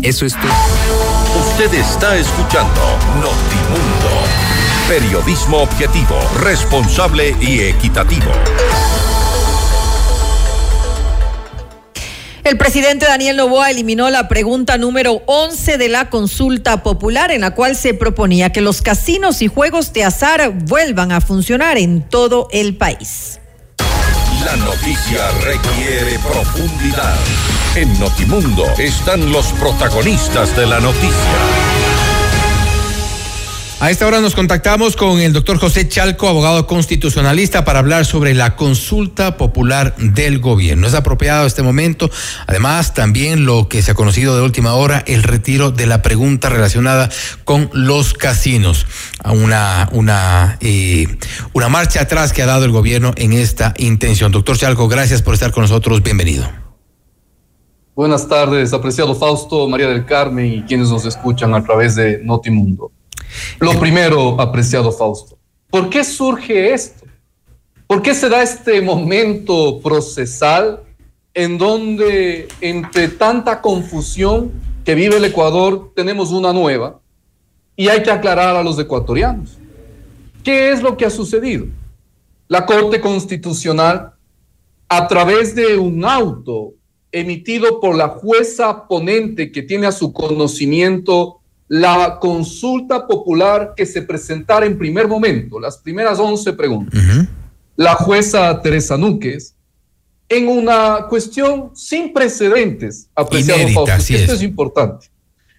Eso es todo. Usted está escuchando Notimundo. Periodismo objetivo, responsable y equitativo. El presidente Daniel Novoa eliminó la pregunta número 11 de la consulta popular en la cual se proponía que los casinos y juegos de azar vuelvan a funcionar en todo el país. La noticia requiere profundidad. En Notimundo están los protagonistas de la noticia. A esta hora nos contactamos con el doctor José Chalco, abogado constitucionalista, para hablar sobre la consulta popular del gobierno. Es apropiado este momento. Además, también lo que se ha conocido de última hora, el retiro de la pregunta relacionada con los casinos. Una, una, eh, una marcha atrás que ha dado el gobierno en esta intención. Doctor Chalco, gracias por estar con nosotros. Bienvenido. Buenas tardes, apreciado Fausto, María del Carmen y quienes nos escuchan a través de Notimundo. Lo primero, apreciado Fausto, ¿por qué surge esto? ¿Por qué se da este momento procesal en donde entre tanta confusión que vive el Ecuador tenemos una nueva y hay que aclarar a los ecuatorianos? ¿Qué es lo que ha sucedido? La Corte Constitucional, a través de un auto emitido por la jueza ponente que tiene a su conocimiento la consulta popular que se presentara en primer momento, las primeras 11 preguntas, la jueza Teresa Núquez, en una cuestión sin precedentes, apreciado Inédita, así esto es. es importante,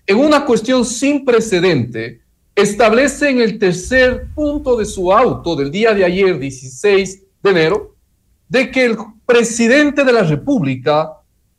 en una cuestión sin precedente, establece en el tercer punto de su auto del día de ayer, 16 de enero, de que el presidente de la República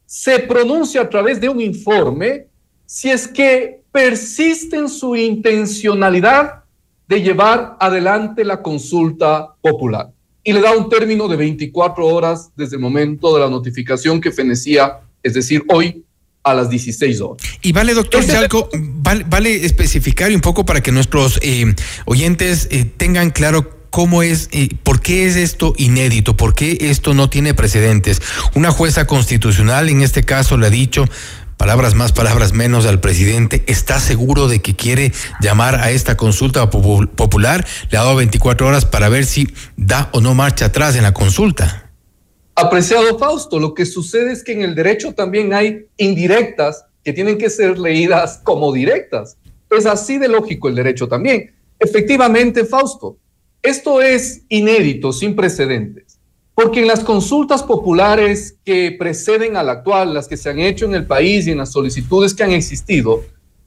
se pronuncia a través de un informe si es que persiste en su intencionalidad de llevar adelante la consulta popular. Y le da un término de 24 horas desde el momento de la notificación que fenecía, es decir, hoy a las 16 horas. Y vale, doctor Chalco, vale, vale especificar un poco para que nuestros eh, oyentes eh, tengan claro cómo es, eh, por qué es esto inédito, por qué esto no tiene precedentes. Una jueza constitucional, en este caso, le ha dicho, palabras más, palabras menos al presidente, está seguro de que quiere llamar a esta consulta popu- popular, le ha dado 24 horas para ver si da o no marcha atrás en la consulta. Apreciado Fausto, lo que sucede es que en el derecho también hay indirectas que tienen que ser leídas como directas. Es así de lógico el derecho también. Efectivamente, Fausto, esto es inédito, sin precedentes, porque en las consultas populares que preceden a la actual, las que se han hecho en el país y en las solicitudes que han existido,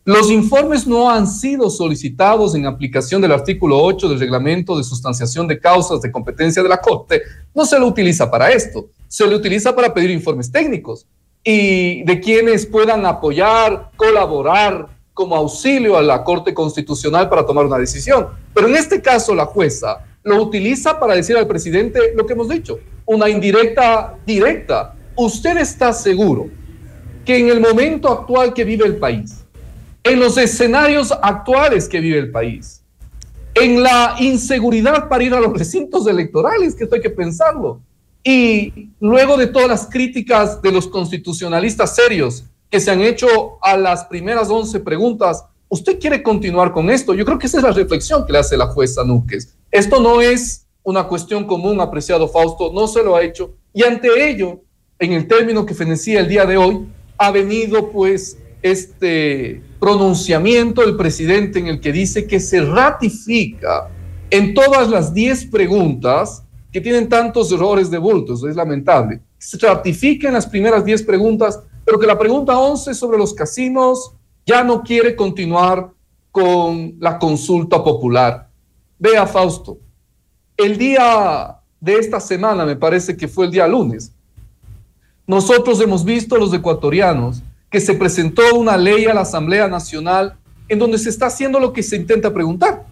los informes no han sido solicitados en aplicación del artículo 8 del reglamento de sustanciación de causas de competencia de la Corte. No se lo utiliza para esto, se le utiliza para pedir informes técnicos y de quienes puedan apoyar, colaborar como auxilio a la Corte Constitucional para tomar una decisión. Pero en este caso la jueza lo utiliza para decir al presidente lo que hemos dicho, una indirecta directa. ¿Usted está seguro que en el momento actual que vive el país, en los escenarios actuales que vive el país, en la inseguridad para ir a los (laughs) recintos electorales, que esto hay que pensarlo. Y luego de todas las críticas de los constitucionalistas serios que se han hecho a las primeras 11 preguntas, ¿usted quiere continuar con esto? Yo creo que esa es la reflexión que le hace la jueza Núquez. Esto no es una cuestión común, apreciado Fausto, no se lo ha hecho. Y ante ello, en el término que fenecía el día de hoy, ha venido pues este pronunciamiento del presidente en el que dice que se ratifica en todas las 10 preguntas que tienen tantos errores de bultos, es lamentable. Se ratifica en las primeras 10 preguntas, pero que la pregunta 11 sobre los casinos ya no quiere continuar con la consulta popular. Vea, Fausto, el día de esta semana, me parece que fue el día lunes, nosotros hemos visto los ecuatorianos que se presentó una ley a la Asamblea Nacional en donde se está haciendo lo que se intenta preguntar.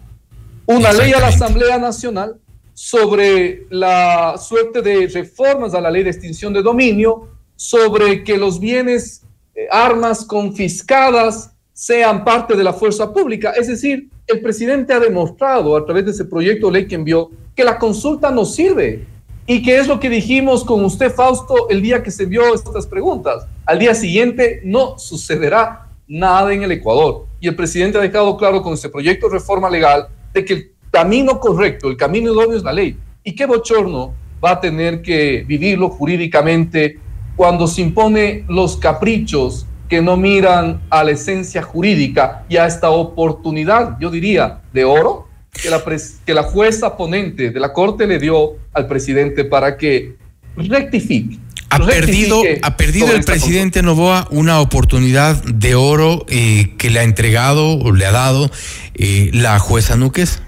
Una ley a la Asamblea Nacional sobre la suerte de reformas a la ley de extinción de dominio, sobre que los bienes, armas confiscadas sean parte de la fuerza pública. Es decir, el presidente ha demostrado a través de ese proyecto de ley que envió que la consulta no sirve. Y que es lo que dijimos con usted, Fausto, el día que se envió estas preguntas. Al día siguiente no sucederá nada en el Ecuador. Y el presidente ha dejado claro con este proyecto de reforma legal de que el camino correcto, el camino idóneo es la ley. Y qué bochorno va a tener que vivirlo jurídicamente cuando se impone los caprichos que no miran a la esencia jurídica y a esta oportunidad, yo diría, de oro que la, que la jueza ponente de la Corte le dio al presidente para que rectifique. Ha perdido, ha perdido el presidente Novoa una oportunidad de oro eh, que le ha entregado o le ha dado eh, la jueza Núquez.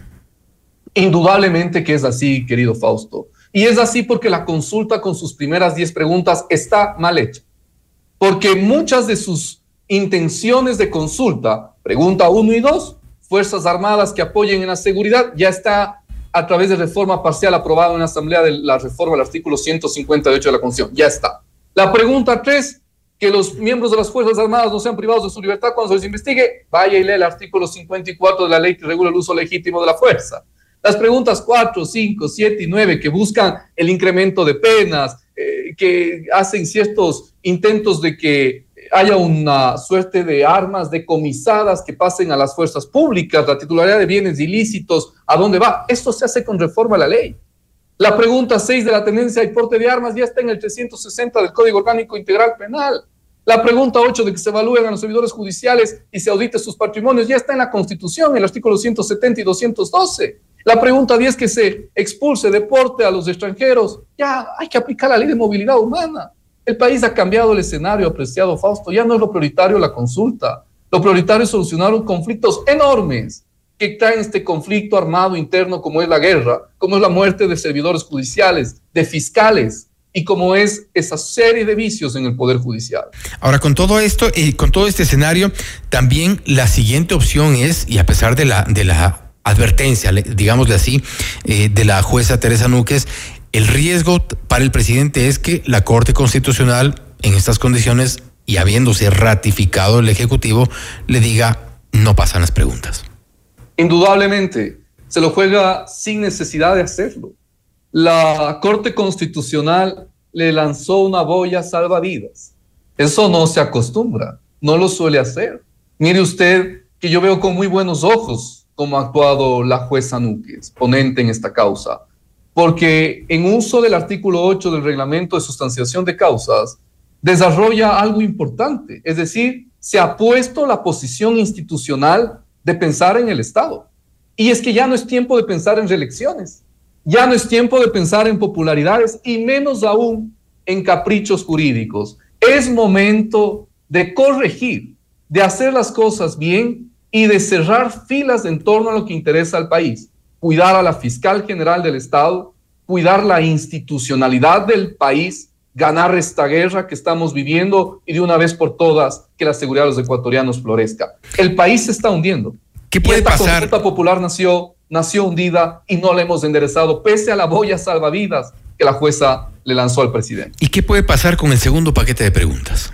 Indudablemente que es así, querido Fausto. Y es así porque la consulta con sus primeras 10 preguntas está mal hecha. Porque muchas de sus intenciones de consulta, pregunta 1 y 2, Fuerzas Armadas que apoyen en la seguridad, ya está a través de reforma parcial aprobada en la Asamblea de la reforma del artículo 158 de la Constitución. Ya está. La pregunta 3, que los miembros de las Fuerzas Armadas no sean privados de su libertad cuando se les investigue, vaya y lee el artículo 54 de la ley que regula el uso legítimo de la fuerza. Las preguntas 4, 5, 7 y 9 que buscan el incremento de penas, eh, que hacen ciertos intentos de que haya una suerte de armas decomisadas que pasen a las fuerzas públicas, la titularidad de bienes ilícitos, ¿a dónde va? Esto se hace con reforma a la ley. La pregunta 6 de la tenencia y porte de armas ya está en el 360 del Código Orgánico Integral Penal. La pregunta 8 de que se evalúen a los servidores judiciales y se audite sus patrimonios ya está en la Constitución, en el artículo 170 y 212. La pregunta 10 que se expulse, deporte a los extranjeros. Ya hay que aplicar la ley de movilidad humana. El país ha cambiado el escenario, apreciado Fausto. Ya no es lo prioritario la consulta. Lo prioritario es solucionar conflictos enormes que traen este conflicto armado interno como es la guerra, como es la muerte de servidores judiciales, de fiscales, y como es esa serie de vicios en el Poder Judicial. Ahora, con todo esto y con todo este escenario, también la siguiente opción es, y a pesar de la, de la advertencia, digámosle así, eh, de la jueza Teresa Núquez, el riesgo para el presidente es que la Corte Constitucional, en estas condiciones y habiéndose ratificado el Ejecutivo, le diga, no pasan las preguntas. Indudablemente, se lo juega sin necesidad de hacerlo la Corte Constitucional le lanzó una boya salvavidas. Eso no se acostumbra, no lo suele hacer. Mire usted que yo veo con muy buenos ojos cómo ha actuado la jueza Núñez, ponente en esta causa, porque en uso del artículo 8 del reglamento de sustanciación de causas, desarrolla algo importante, es decir, se ha puesto la posición institucional de pensar en el Estado. Y es que ya no es tiempo de pensar en reelecciones. Ya no es tiempo de pensar en popularidades y menos aún en caprichos jurídicos. Es momento de corregir, de hacer las cosas bien y de cerrar filas en torno a lo que interesa al país. Cuidar a la fiscal general del Estado, cuidar la institucionalidad del país, ganar esta guerra que estamos viviendo y de una vez por todas que la seguridad de los ecuatorianos florezca. El país se está hundiendo. ¿Qué puede esta pasar? consulta popular nació nació hundida y no la hemos enderezado, pese a la boya salvavidas que la jueza le lanzó al presidente. ¿Y qué puede pasar con el segundo paquete de preguntas?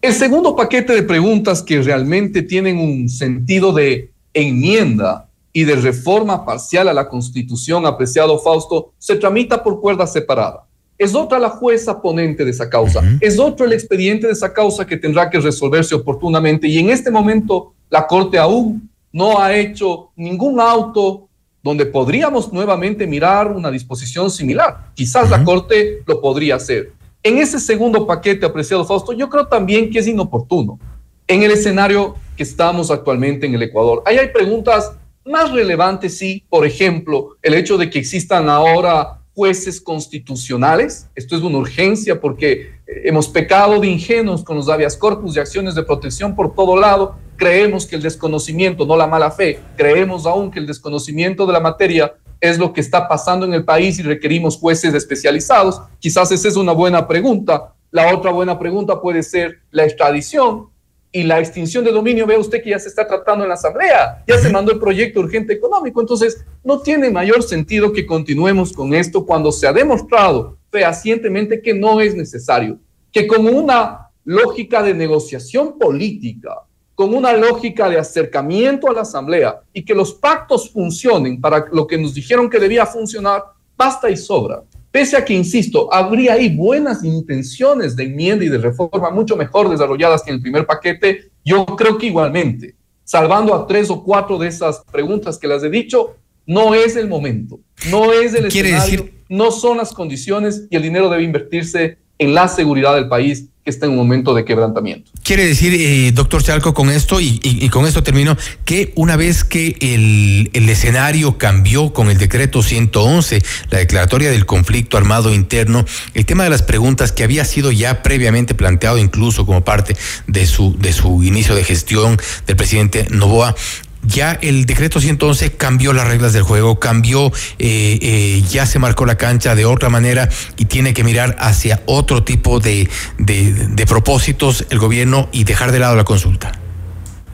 El segundo paquete de preguntas que realmente tienen un sentido de enmienda y de reforma parcial a la Constitución, apreciado Fausto, se tramita por cuerda separada. Es otra la jueza ponente de esa causa, es otro el expediente de esa causa que tendrá que resolverse oportunamente y en este momento la Corte aún no ha hecho ningún auto donde podríamos nuevamente mirar una disposición similar. Quizás la Corte lo podría hacer. En ese segundo paquete, apreciado Fausto, yo creo también que es inoportuno. En el escenario que estamos actualmente en el Ecuador, ahí hay preguntas más relevantes, sí, por ejemplo, el hecho de que existan ahora jueces constitucionales. Esto es una urgencia porque hemos pecado de ingenuos con los habeas corpus y acciones de protección por todo lado creemos que el desconocimiento, no la mala fe, creemos aún que el desconocimiento de la materia es lo que está pasando en el país y requerimos jueces especializados. Quizás esa es una buena pregunta. La otra buena pregunta puede ser la extradición y la extinción de dominio. Ve usted que ya se está tratando en la Asamblea, ya se mandó el proyecto urgente económico. Entonces, no tiene mayor sentido que continuemos con esto cuando se ha demostrado fehacientemente que no es necesario, que con una lógica de negociación política, con una lógica de acercamiento a la Asamblea y que los pactos funcionen para lo que nos dijeron que debía funcionar, basta y sobra. Pese a que, insisto, habría ahí buenas intenciones de enmienda y de reforma mucho mejor desarrolladas que en el primer paquete, yo creo que igualmente, salvando a tres o cuatro de esas preguntas que las he dicho, no es el momento, no es el escenario, no son las condiciones y el dinero debe invertirse en la seguridad del país está en un momento de quebrantamiento. Quiere decir, eh, doctor Chalco, con esto, y, con esto termino, que una vez que el, el, escenario cambió con el decreto 111, la declaratoria del conflicto armado interno, el tema de las preguntas que había sido ya previamente planteado incluso como parte de su, de su inicio de gestión del presidente Novoa, ya el decreto 111 cambió las reglas del juego, cambió, eh, eh, ya se marcó la cancha de otra manera y tiene que mirar hacia otro tipo de, de, propósitos el gobierno y dejar de lado la consulta.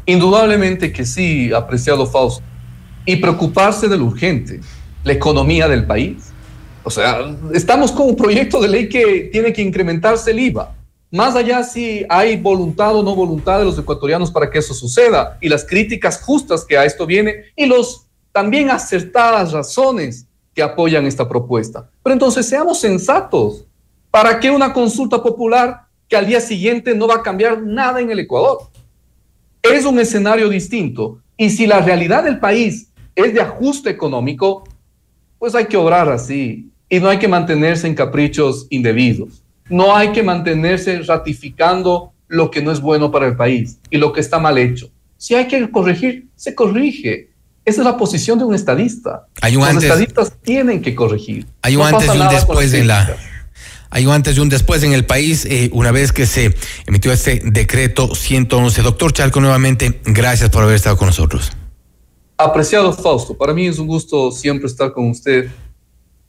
Indudablemente que sí, apreciado Fausto. Y preocuparse de lo urgente, la economía del país. O sea, estamos con un proyecto de ley que tiene que incrementarse el IVA más allá si hay voluntad o no voluntad de los ecuatorianos para que eso suceda y las críticas justas que a esto viene y los también acertadas razones que apoyan esta propuesta. Pero entonces seamos sensatos. ¿Para qué una consulta popular que al día siguiente no va a cambiar nada en el Ecuador? Es un escenario distinto. Y si la realidad del país es de ajuste económico, pues hay que obrar así y no hay que mantenerse en caprichos indebidos. No hay que mantenerse ratificando lo que no es bueno para el país y lo que está mal hecho. Si hay que corregir, se corrige. Esa es la posición de un estadista. Hay un Los antes- estadistas tienen que corregir. Hay un No antes y un después en la. Hay un antes y un después en el país, eh, una vez que se emitió este decreto 111. Doctor Chalco, nuevamente, gracias por haber estado con nosotros. Apreciado Fausto, para mí es un gusto siempre estar con usted.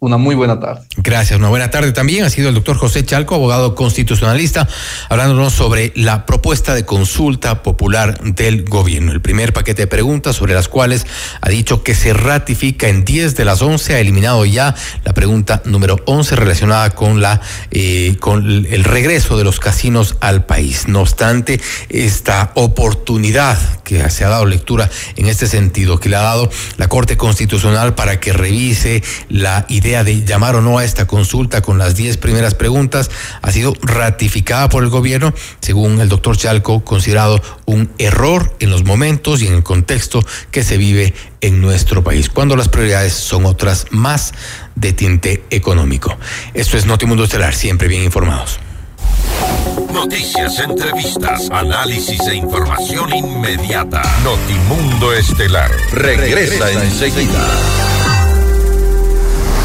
Una muy buena tarde. Gracias, una buena tarde también. Ha sido el doctor José Chalco, abogado constitucionalista, hablándonos sobre la propuesta de consulta popular del gobierno. El primer paquete de preguntas sobre las cuales ha dicho que se ratifica en 10 de las 11. Ha eliminado ya la pregunta número 11 relacionada con, la, eh, con el regreso de los casinos al país. No obstante, esta oportunidad que se ha dado lectura en este sentido, que le ha dado la Corte Constitucional para que revise la idea de llamar o no a esta consulta con las 10 primeras preguntas, ha sido ratificada por el gobierno, según el doctor Chalco, considerado un error en los momentos y en el contexto que se vive en nuestro país, cuando las prioridades son otras más de tinte económico. Esto es Notimundo Estelar, siempre bien informados. Noticias, entrevistas, análisis e información inmediata. Notimundo Estelar regresa enseguida.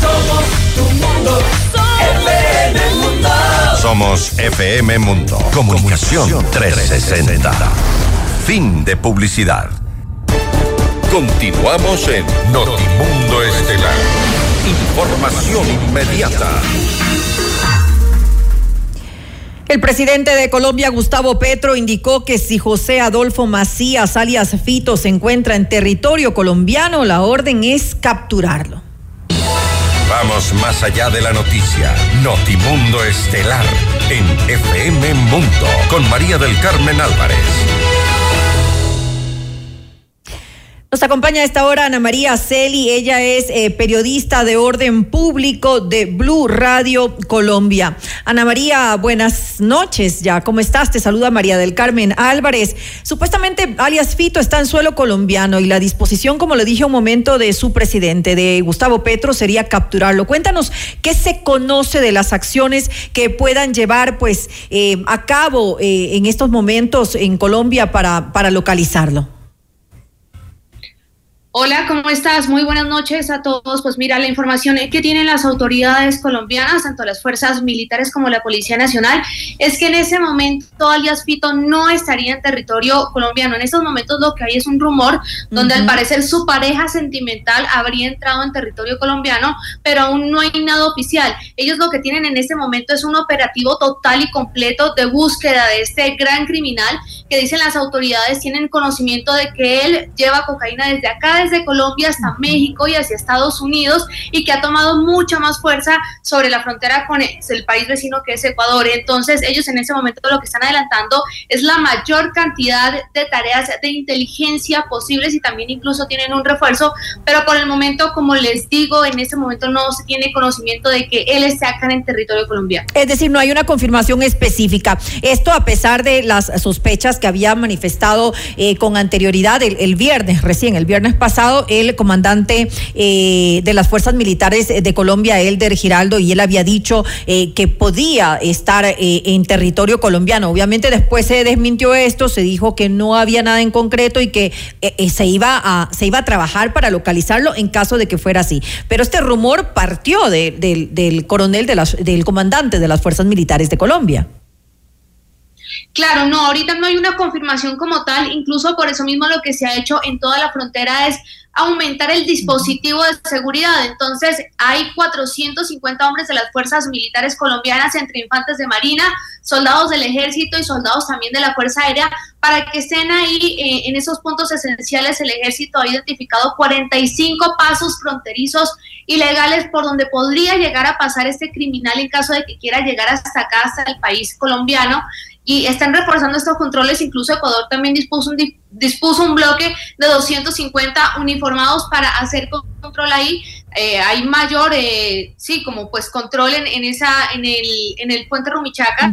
Somos tu mundo. FM Mundo. Somos FM Mundo. Comunicación 360. Fin de publicidad. Continuamos en Notimundo Estelar. Información inmediata. El presidente de Colombia, Gustavo Petro, indicó que si José Adolfo Macías, alias Fito, se encuentra en territorio colombiano, la orden es capturarlo. Vamos más allá de la noticia. Notimundo Estelar en FM Mundo con María del Carmen Álvarez. Nos acompaña a esta hora Ana María Celi, ella es eh, periodista de orden público de Blue Radio Colombia. Ana María, buenas noches ya, ¿cómo estás? Te saluda María del Carmen Álvarez. Supuestamente alias Fito está en suelo colombiano y la disposición, como le dije un momento, de su presidente, de Gustavo Petro, sería capturarlo. Cuéntanos qué se conoce de las acciones que puedan llevar pues eh, a cabo eh, en estos momentos en Colombia para, para localizarlo. Hola, ¿cómo estás? Muy buenas noches a todos. Pues mira, la información que tienen las autoridades colombianas, tanto las fuerzas militares como la Policía Nacional, es que en ese momento alias Fito no estaría en territorio colombiano. En estos momentos lo que hay es un rumor donde al parecer su pareja sentimental habría entrado en territorio colombiano, pero aún no hay nada oficial. Ellos lo que tienen en este momento es un operativo total y completo de búsqueda de este gran criminal que dicen las autoridades tienen conocimiento de que él lleva cocaína desde acá, desde Colombia hasta México y hacia Estados Unidos y que ha tomado mucha más fuerza sobre la frontera con el país vecino que es Ecuador. Entonces ellos en ese momento lo que están adelantando es la mayor cantidad de tareas de inteligencia posibles y también incluso tienen un refuerzo, pero por el momento, como les digo, en este momento no se tiene conocimiento de que él esté acá en el territorio colombiano. Es decir, no hay una confirmación específica. Esto a pesar de las sospechas que había manifestado eh, con anterioridad el, viernes, recién, el viernes pasado, el comandante eh, de las fuerzas militares de Colombia, Elder Giraldo, y él había dicho eh, que podía estar en territorio colombiano. Obviamente después se desmintió esto, se dijo que no había nada en concreto y que se, iba a, se iba a trabajar para localizarlo en caso de que fuera así. Pero este rumor partió del coronel, del comandante de las fuerzas militares de Colombia. Claro, no, ahorita no hay una confirmación como tal, incluso por eso mismo lo que se ha hecho en toda la frontera es aumentar el dispositivo de seguridad. Entonces, hay 450 hombres de las fuerzas militares colombianas, entre infantes de marina, soldados del ejército y soldados también de la Fuerza Aérea, para que estén ahí eh, en esos puntos esenciales. El ejército ha identificado 45 pasos fronterizos ilegales por donde podría llegar a pasar este criminal en caso de que quiera llegar hasta acá, hasta el país colombiano y están reforzando estos controles. Incluso Ecuador también dispuso un, dispuso un bloque de 250 uniformados para hacer control ahí. Eh, hay mayor, eh, sí, como pues control en, esa, en el, en el puente Rumichaca.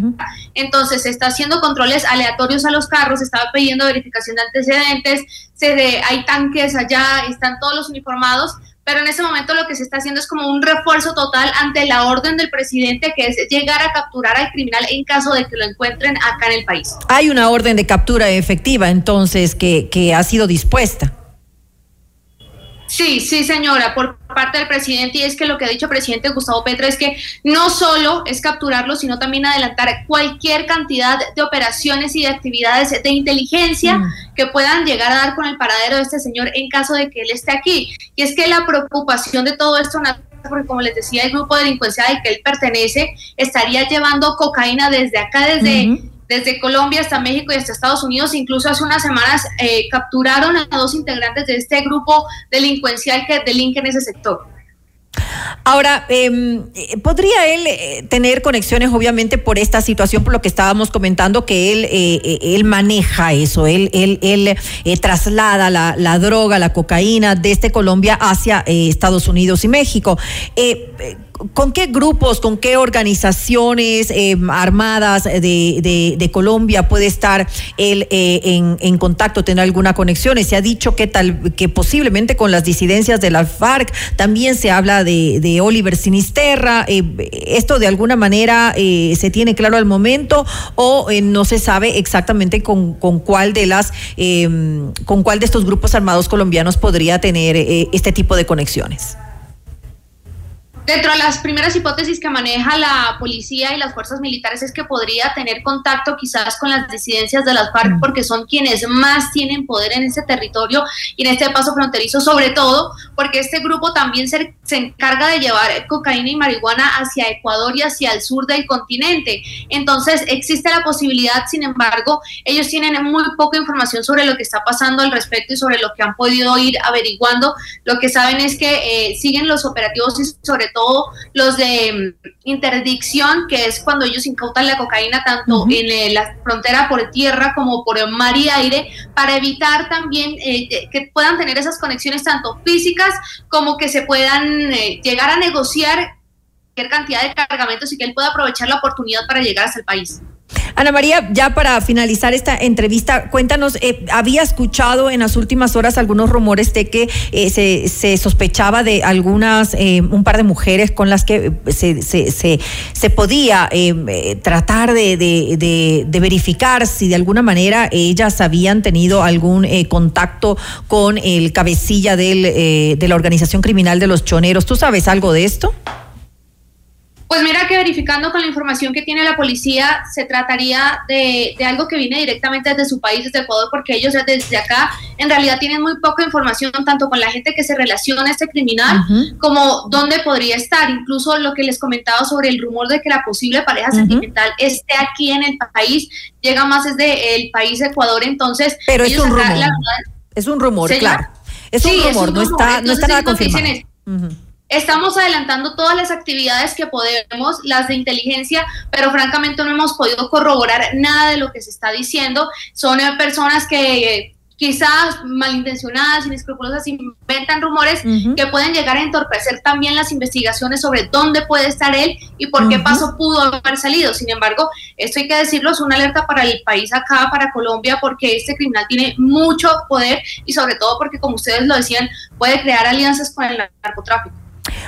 Entonces se está haciendo controles aleatorios a los carros, se estaba pidiendo verificación de antecedentes, se de, hay tanques allá, están todos los uniformados pero en ese momento lo que se está haciendo es como un refuerzo total ante la orden del presidente que es llegar a capturar al criminal en caso de que lo encuentren acá en el país. Hay una orden de captura efectiva entonces que, que ha sido dispuesta. Sí, sí, señora, por parte del presidente, y es que lo que ha dicho el presidente Gustavo Petro es que no solo es capturarlo, sino también adelantar cualquier cantidad de operaciones y de actividades de inteligencia mm. que puedan llegar a dar con el paradero de este señor en caso de que él esté aquí. Y es que la preocupación de todo esto porque como les decía, el grupo delincuencial al que él pertenece estaría llevando cocaína desde acá, desde desde Colombia hasta México y hasta Estados Unidos. Incluso hace unas semanas eh, capturaron a dos integrantes de este grupo delincuencial que delinque en ese sector. Ahora, em, ¿podría él eh, tener conexiones, obviamente, por esta situación, por lo que estábamos comentando, que él, eh, él maneja eso, él, él, traslada la, la, droga, la cocaína desde Colombia hacia Estados Unidos y México? ¿Con qué grupos, con qué organizaciones eh, armadas de, Colombia puede estar él eh, en, contacto, tener alguna conexión? Se ha dicho que tal que posiblemente con las disidencias de la FARC también se habla de, Oliver Sinisterra. Eh, ¿Esto de alguna manera se tiene claro al momento o no se sabe exactamente con cuál de las con cuál de estos grupos armados colombianos podría tener este tipo de conexiones? Dentro de las primeras hipótesis que maneja la policía y las fuerzas militares es que podría tener contacto quizás con las disidencias de las FARC mm. porque son quienes más tienen poder en ese territorio y en este paso fronterizo, sobre todo porque este grupo también se, se encarga de llevar cocaína y marihuana hacia Ecuador y hacia el sur del continente. Entonces existe la posibilidad, sin embargo, ellos tienen muy poca información sobre lo que está pasando al respecto y sobre lo que han podido ir averiguando. Lo que saben es que eh, siguen los operativos y sobre todo los de mm, interdicción, que es cuando ellos incautan la cocaína tanto en eh, la frontera por tierra como por mar y aire, para evitar también eh, que puedan tener esas conexiones tanto físicas como que se puedan eh, llegar a negociar cualquier cantidad de cargamentos y que él pueda aprovechar la oportunidad para llegar hasta el país. Ana María, ya para finalizar esta entrevista, cuéntanos, eh, había escuchado en las últimas horas algunos rumores de que eh, se, sospechaba de algunas, eh, un par de mujeres con las que se, se, podía tratar de, verificar si de alguna manera ellas habían tenido algún contacto con el cabecilla del, de la organización criminal de los choneros. ¿Tú sabes algo de esto? Pues mira que verificando con la información que tiene la policía, se trataría de, algo que viene directamente desde su país, desde Ecuador, porque ellos desde acá en realidad tienen muy poca información, tanto con la gente que se relaciona a este criminal, como dónde podría estar. Incluso lo que les comentaba sobre el rumor de que la posible pareja sentimental esté aquí en el país, llega más desde el país Ecuador, entonces... Pero es un rumor. es un rumor, claro. Es un rumor, no está, no está nada confirmado. Estamos adelantando todas las actividades que podemos, las de inteligencia, pero francamente no hemos podido corroborar nada de lo que se está diciendo. Son eh, personas que quizás malintencionadas, inescrupulosas, inventan rumores que pueden llegar a entorpecer también las investigaciones sobre dónde puede estar él y por qué paso pudo haber salido. Sin embargo, esto hay que decirlo, es una alerta para el país acá, para Colombia, porque este criminal tiene mucho poder y sobre todo porque, como ustedes lo decían, puede crear alianzas con el narcotráfico.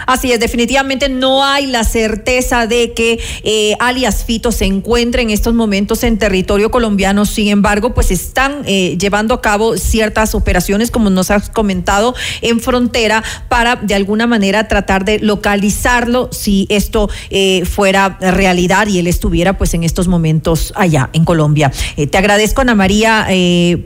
Así es, definitivamente no hay la certeza de que eh, alias Fito se encuentre en estos momentos en territorio colombiano. Sin embargo, pues están eh, llevando a cabo ciertas operaciones, como nos has comentado, en frontera para de alguna manera tratar de localizarlo si esto eh, fuera realidad y él estuviera pues en estos momentos allá en Colombia. te agradezco, Ana María,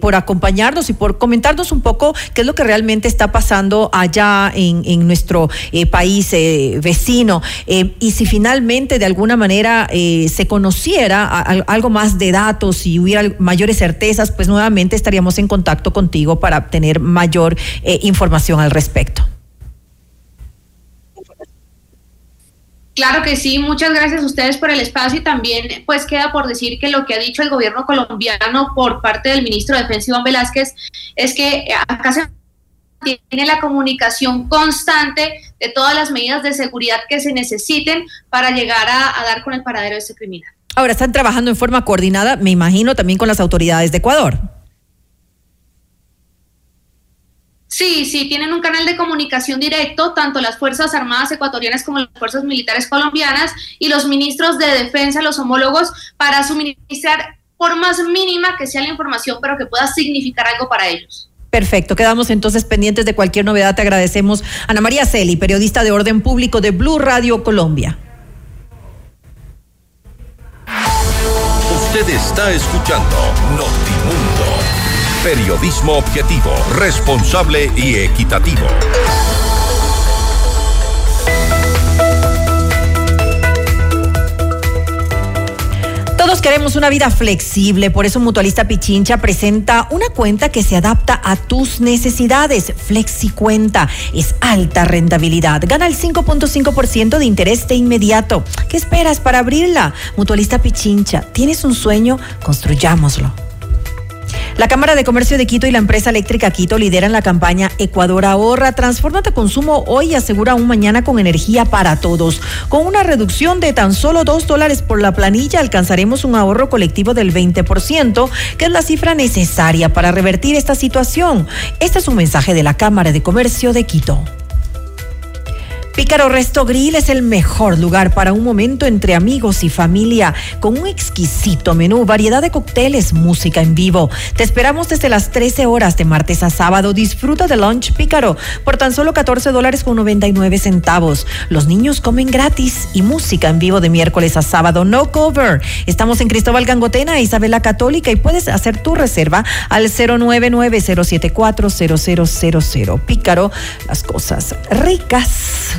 por acompañarnos y por comentarnos un poco qué es lo que realmente está pasando allá en, en nuestro país eh, vecino eh, y si finalmente de alguna manera eh, se conociera algo más de datos y hubiera mayores certezas, pues nuevamente estaríamos en contacto contigo para obtener mayor información al respecto. Claro que sí, muchas gracias a ustedes por el espacio y también pues queda por decir que lo que ha dicho el gobierno colombiano por parte del ministro de Defensa Iván Velázquez es que acá se tiene la comunicación constante de todas las medidas de seguridad que se necesiten para llegar a, dar con el paradero de ese criminal. Ahora están trabajando en forma coordinada, me imagino, también con las autoridades de Ecuador. Sí, sí, tienen un canal de comunicación directo, tanto las Fuerzas Armadas ecuatorianas como las Fuerzas Militares colombianas y los ministros de defensa, los homólogos, para suministrar por más mínima que sea la información, pero que pueda significar algo para ellos. Perfecto, quedamos entonces pendientes de cualquier novedad. Te agradecemos. Ana María Celi, periodista de orden público de Blue Radio Colombia. Usted está escuchando Notimundo. Periodismo objetivo, responsable y equitativo. Todos queremos una vida flexible, por eso Mutualista Pichincha presenta una cuenta que se adapta a tus necesidades. FlexiCuenta es alta rentabilidad, gana el 5.5% de interés de inmediato. ¿Qué esperas para abrirla? Mutualista Pichincha, ¿tienes un sueño? Construyámoslo. La Cámara de Comercio de Quito y la empresa eléctrica Quito lideran la campaña Ecuador ahorra, transforma tu consumo hoy y asegura un mañana con energía para todos. Con una reducción de tan solo dos dólares por la planilla alcanzaremos un ahorro colectivo del 20%, que es la cifra necesaria para revertir esta situación. Este es un mensaje de la Cámara de Comercio de Quito. Pícaro Resto Grill es el mejor lugar para un momento entre amigos y familia, con un exquisito menú, variedad de cócteles, música en vivo. Te esperamos desde las 13 horas de martes a sábado. Disfruta de lunch Pícaro por tan solo 14 dólares con 99 centavos. Los niños comen gratis y música en vivo de miércoles a sábado, no cover. Estamos en Cristóbal Gangotena, Isabela Católica y puedes hacer tu reserva al 099 074 Pícaro, las cosas ricas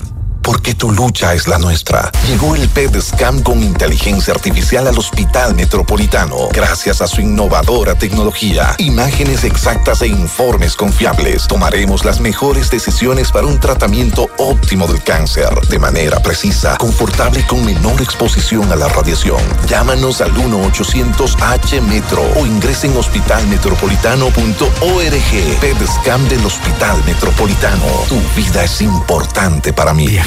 porque tu lucha es la nuestra. Llegó el PEDSCAM con inteligencia artificial al Hospital Metropolitano. Gracias a su innovadora tecnología, imágenes exactas e informes confiables, tomaremos las mejores decisiones para un tratamiento óptimo del cáncer, de manera precisa, confortable y con menor exposición a la radiación. Llámanos al 1-800-H-METRO o ingresen en hospitalmetropolitano.org. PEDSCAM del Hospital Metropolitano. Tu vida es importante para mí.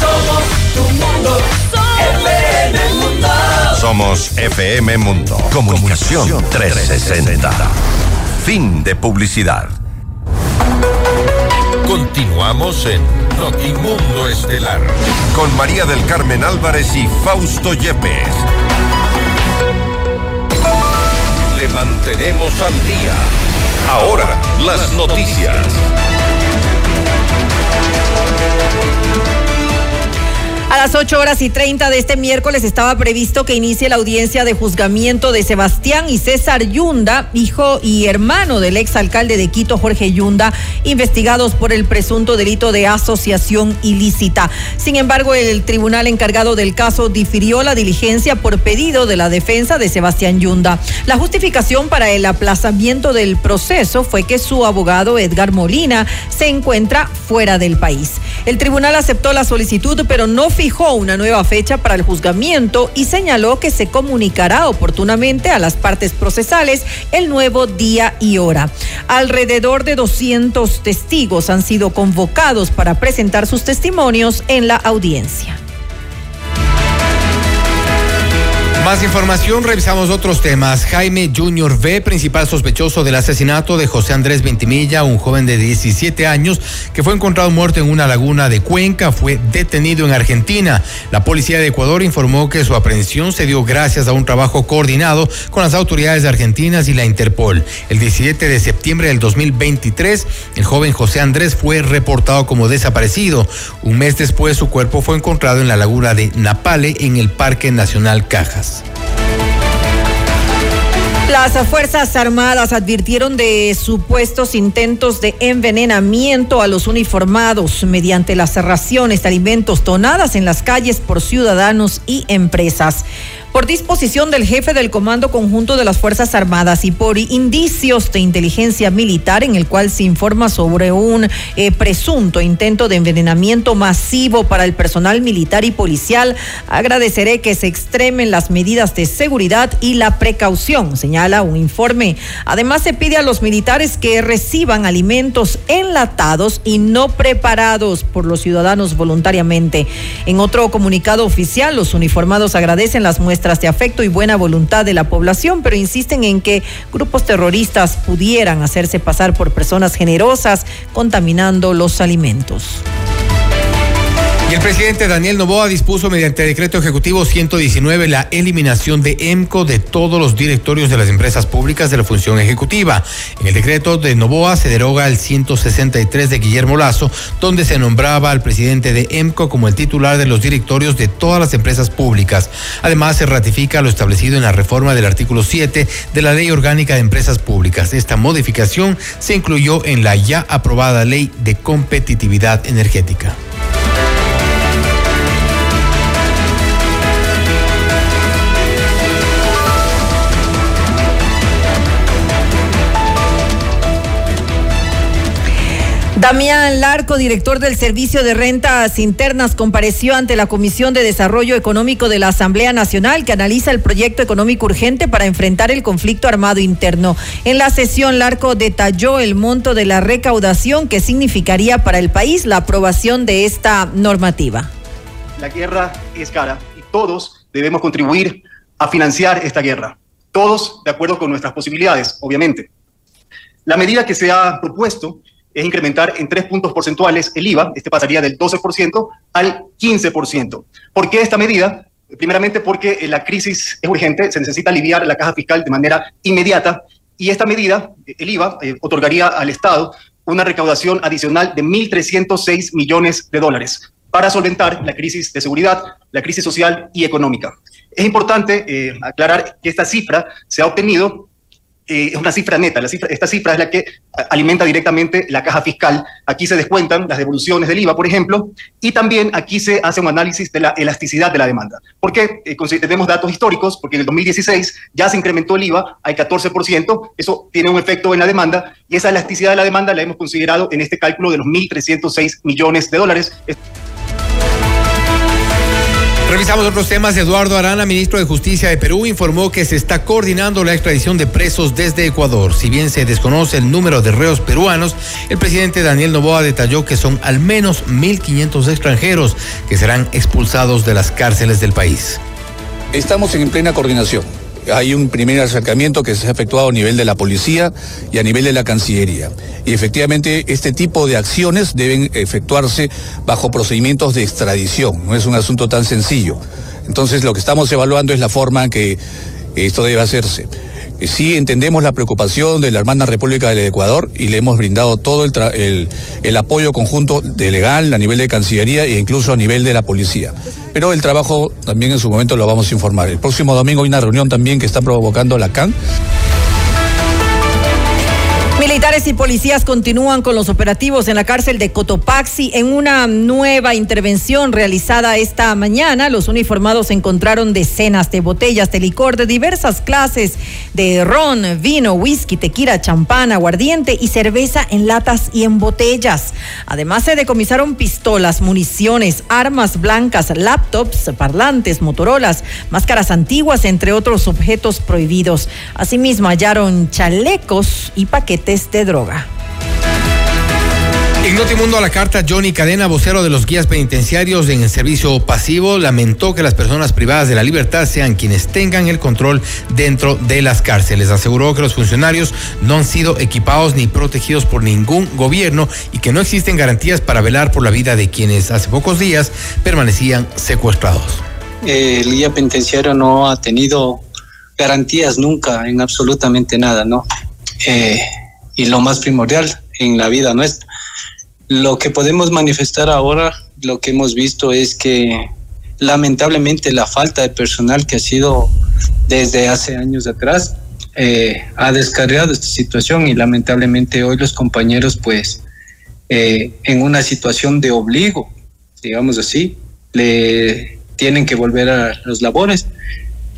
Somos. FM Mundo. Somos FM Mundo. Comunicación 360. Fin de publicidad. Continuamos en Notimundo Estelar con María del Carmen Álvarez y Fausto Yepes. Le mantenemos al día. Ahora, las noticias. Thank A las 8 horas y 30 de este miércoles estaba previsto que inicie la audiencia de juzgamiento de Sebastián y César Yunda, hijo y hermano del exalcalde de Quito, Jorge Yunda, investigados por el presunto delito de asociación ilícita. Sin embargo, el tribunal encargado del caso difirió la diligencia por pedido de la defensa de Sebastián Yunda. La justificación para el aplazamiento del proceso fue que su abogado Edgar Molina se encuentra fuera del país. El tribunal aceptó la solicitud, pero no fijó una nueva fecha para el juzgamiento y señaló que se comunicará oportunamente a las partes procesales el nuevo día y hora. Alrededor de 200 testigos han sido convocados para presentar sus testimonios en la audiencia. Más información, revisamos otros temas. Jaime Junior V, principal sospechoso del asesinato de José Andrés Ventimilla, un joven de 17 años que fue encontrado muerto en una laguna de Cuenca, fue detenido en Argentina. La policía de Ecuador informó que su aprehensión se dio gracias a un trabajo coordinado con las autoridades argentinas y la Interpol. El 17 de septiembre del 2023, el joven José Andrés fue reportado como desaparecido. Un mes después, su cuerpo fue encontrado en la laguna de Napale, en el Parque Nacional Cajas. Las Fuerzas Armadas advirtieron de supuestos intentos de envenenamiento a los uniformados mediante las raciones de alimentos donadas en las calles por ciudadanos y empresas. Por disposición del jefe del Comando Conjunto de las Fuerzas Armadas y por indicios de inteligencia militar en el cual se informa sobre un eh, presunto intento de envenenamiento masivo para el personal militar y policial, agradeceré que se extremen las medidas de seguridad y la precaución, señala un informe. Además, se pide a los militares que reciban alimentos enlatados y no preparados por los ciudadanos voluntariamente. En otro comunicado oficial, los uniformados agradecen las muestras de afecto y buena voluntad de la población, pero insisten en que grupos terroristas pudieran hacerse pasar por personas generosas contaminando los alimentos. Y el presidente Daniel Novoa dispuso mediante decreto ejecutivo 119 la eliminación de EMCO de todos los directorios de las empresas públicas de la función ejecutiva. En el decreto de Novoa se deroga el 163 de Guillermo Lazo, donde se nombraba al presidente de EMCO como el titular de los directorios de todas las empresas públicas. Además, se ratifica lo establecido en la reforma del artículo 7 de la Ley Orgánica de Empresas Públicas. Esta modificación se incluyó en la ya aprobada Ley de Competitividad Energética. Damián Larco, director del Servicio de Rentas Internas, compareció ante la Comisión de Desarrollo Económico de la Asamblea Nacional que analiza el proyecto económico urgente para enfrentar el conflicto armado interno. En la sesión, Larco detalló el monto de la recaudación que significaría para el país la aprobación de esta normativa. La guerra es cara y todos debemos contribuir a financiar esta guerra. Todos de acuerdo con nuestras posibilidades, obviamente. La medida que se ha propuesto es incrementar en tres puntos porcentuales el IVA, este pasaría del 12% al 15%. ¿Por qué esta medida? Primeramente porque la crisis es urgente, se necesita aliviar la caja fiscal de manera inmediata y esta medida, el IVA, eh, otorgaría al Estado una recaudación adicional de 1.306 millones de dólares para solventar la crisis de seguridad, la crisis social y económica. Es importante eh, aclarar que esta cifra se ha obtenido eh, es una cifra neta. Esta cifra es la que alimenta directamente la caja fiscal. Aquí se descuentan las devoluciones del IVA, por ejemplo, y también aquí se hace un análisis de la elasticidad de la demanda. ¿Por qué? Eh, tenemos datos históricos, porque en el 2016 ya se incrementó el IVA al 14%, eso tiene un efecto en la demanda, y esa elasticidad de la demanda la hemos considerado en este cálculo de los 1.306 millones de dólares. Revisamos otros temas. Eduardo Arana, ministro de Justicia de Perú, informó que se está coordinando la extradición de presos desde Ecuador. Si bien se desconoce el número de reos peruanos, el presidente Daniel Novoa detalló que son al menos 1.500 extranjeros que serán expulsados de las cárceles del país. Estamos en plena coordinación hay un primer acercamiento que se ha efectuado a nivel de la policía y a nivel de la Cancillería. Y efectivamente este tipo de acciones deben efectuarse bajo procedimientos de extradición, no es un asunto tan sencillo. Entonces lo que estamos evaluando es la forma en que esto debe hacerse. Sí entendemos la preocupación de la hermana República del Ecuador y le hemos brindado todo el, el, apoyo conjunto de legal a nivel de Cancillería e incluso a nivel de la policía. Pero el trabajo también en su momento lo vamos a informar. El próximo domingo hay una reunión también que está provocando la CAN Militares y policías continúan con los operativos en la cárcel de Cotopaxi. En una nueva intervención realizada esta mañana, los uniformados encontraron decenas de botellas de licor de diversas clases de ron, vino, whisky, tequila, champán, aguardiente y cerveza en latas y en botellas. Además, se decomisaron pistolas, municiones, armas blancas, laptops, parlantes, motorolas, máscaras antiguas, entre otros objetos prohibidos. Asimismo, hallaron chalecos y paquetes de droga. En Notimundo a la carta, Johnny Cadena, vocero de los guías penitenciarios en el servicio pasivo, lamentó que las personas privadas de la libertad sean quienes tengan el control dentro de las cárceles. Aseguró que los funcionarios no han sido equipados ni protegidos por ningún gobierno y que no existen garantías para velar por la vida de quienes hace pocos días permanecían secuestrados. El guía penitenciario no ha tenido garantías nunca en absolutamente nada, ¿no? Eh, y lo más primordial en la vida nuestra. Lo que podemos manifestar ahora, lo que hemos visto es que lamentablemente la falta de personal que ha sido desde hace años atrás eh, ha descargado esta situación y lamentablemente hoy los compañeros pues eh, en una situación de obligo, digamos así, le tienen que volver a los labores,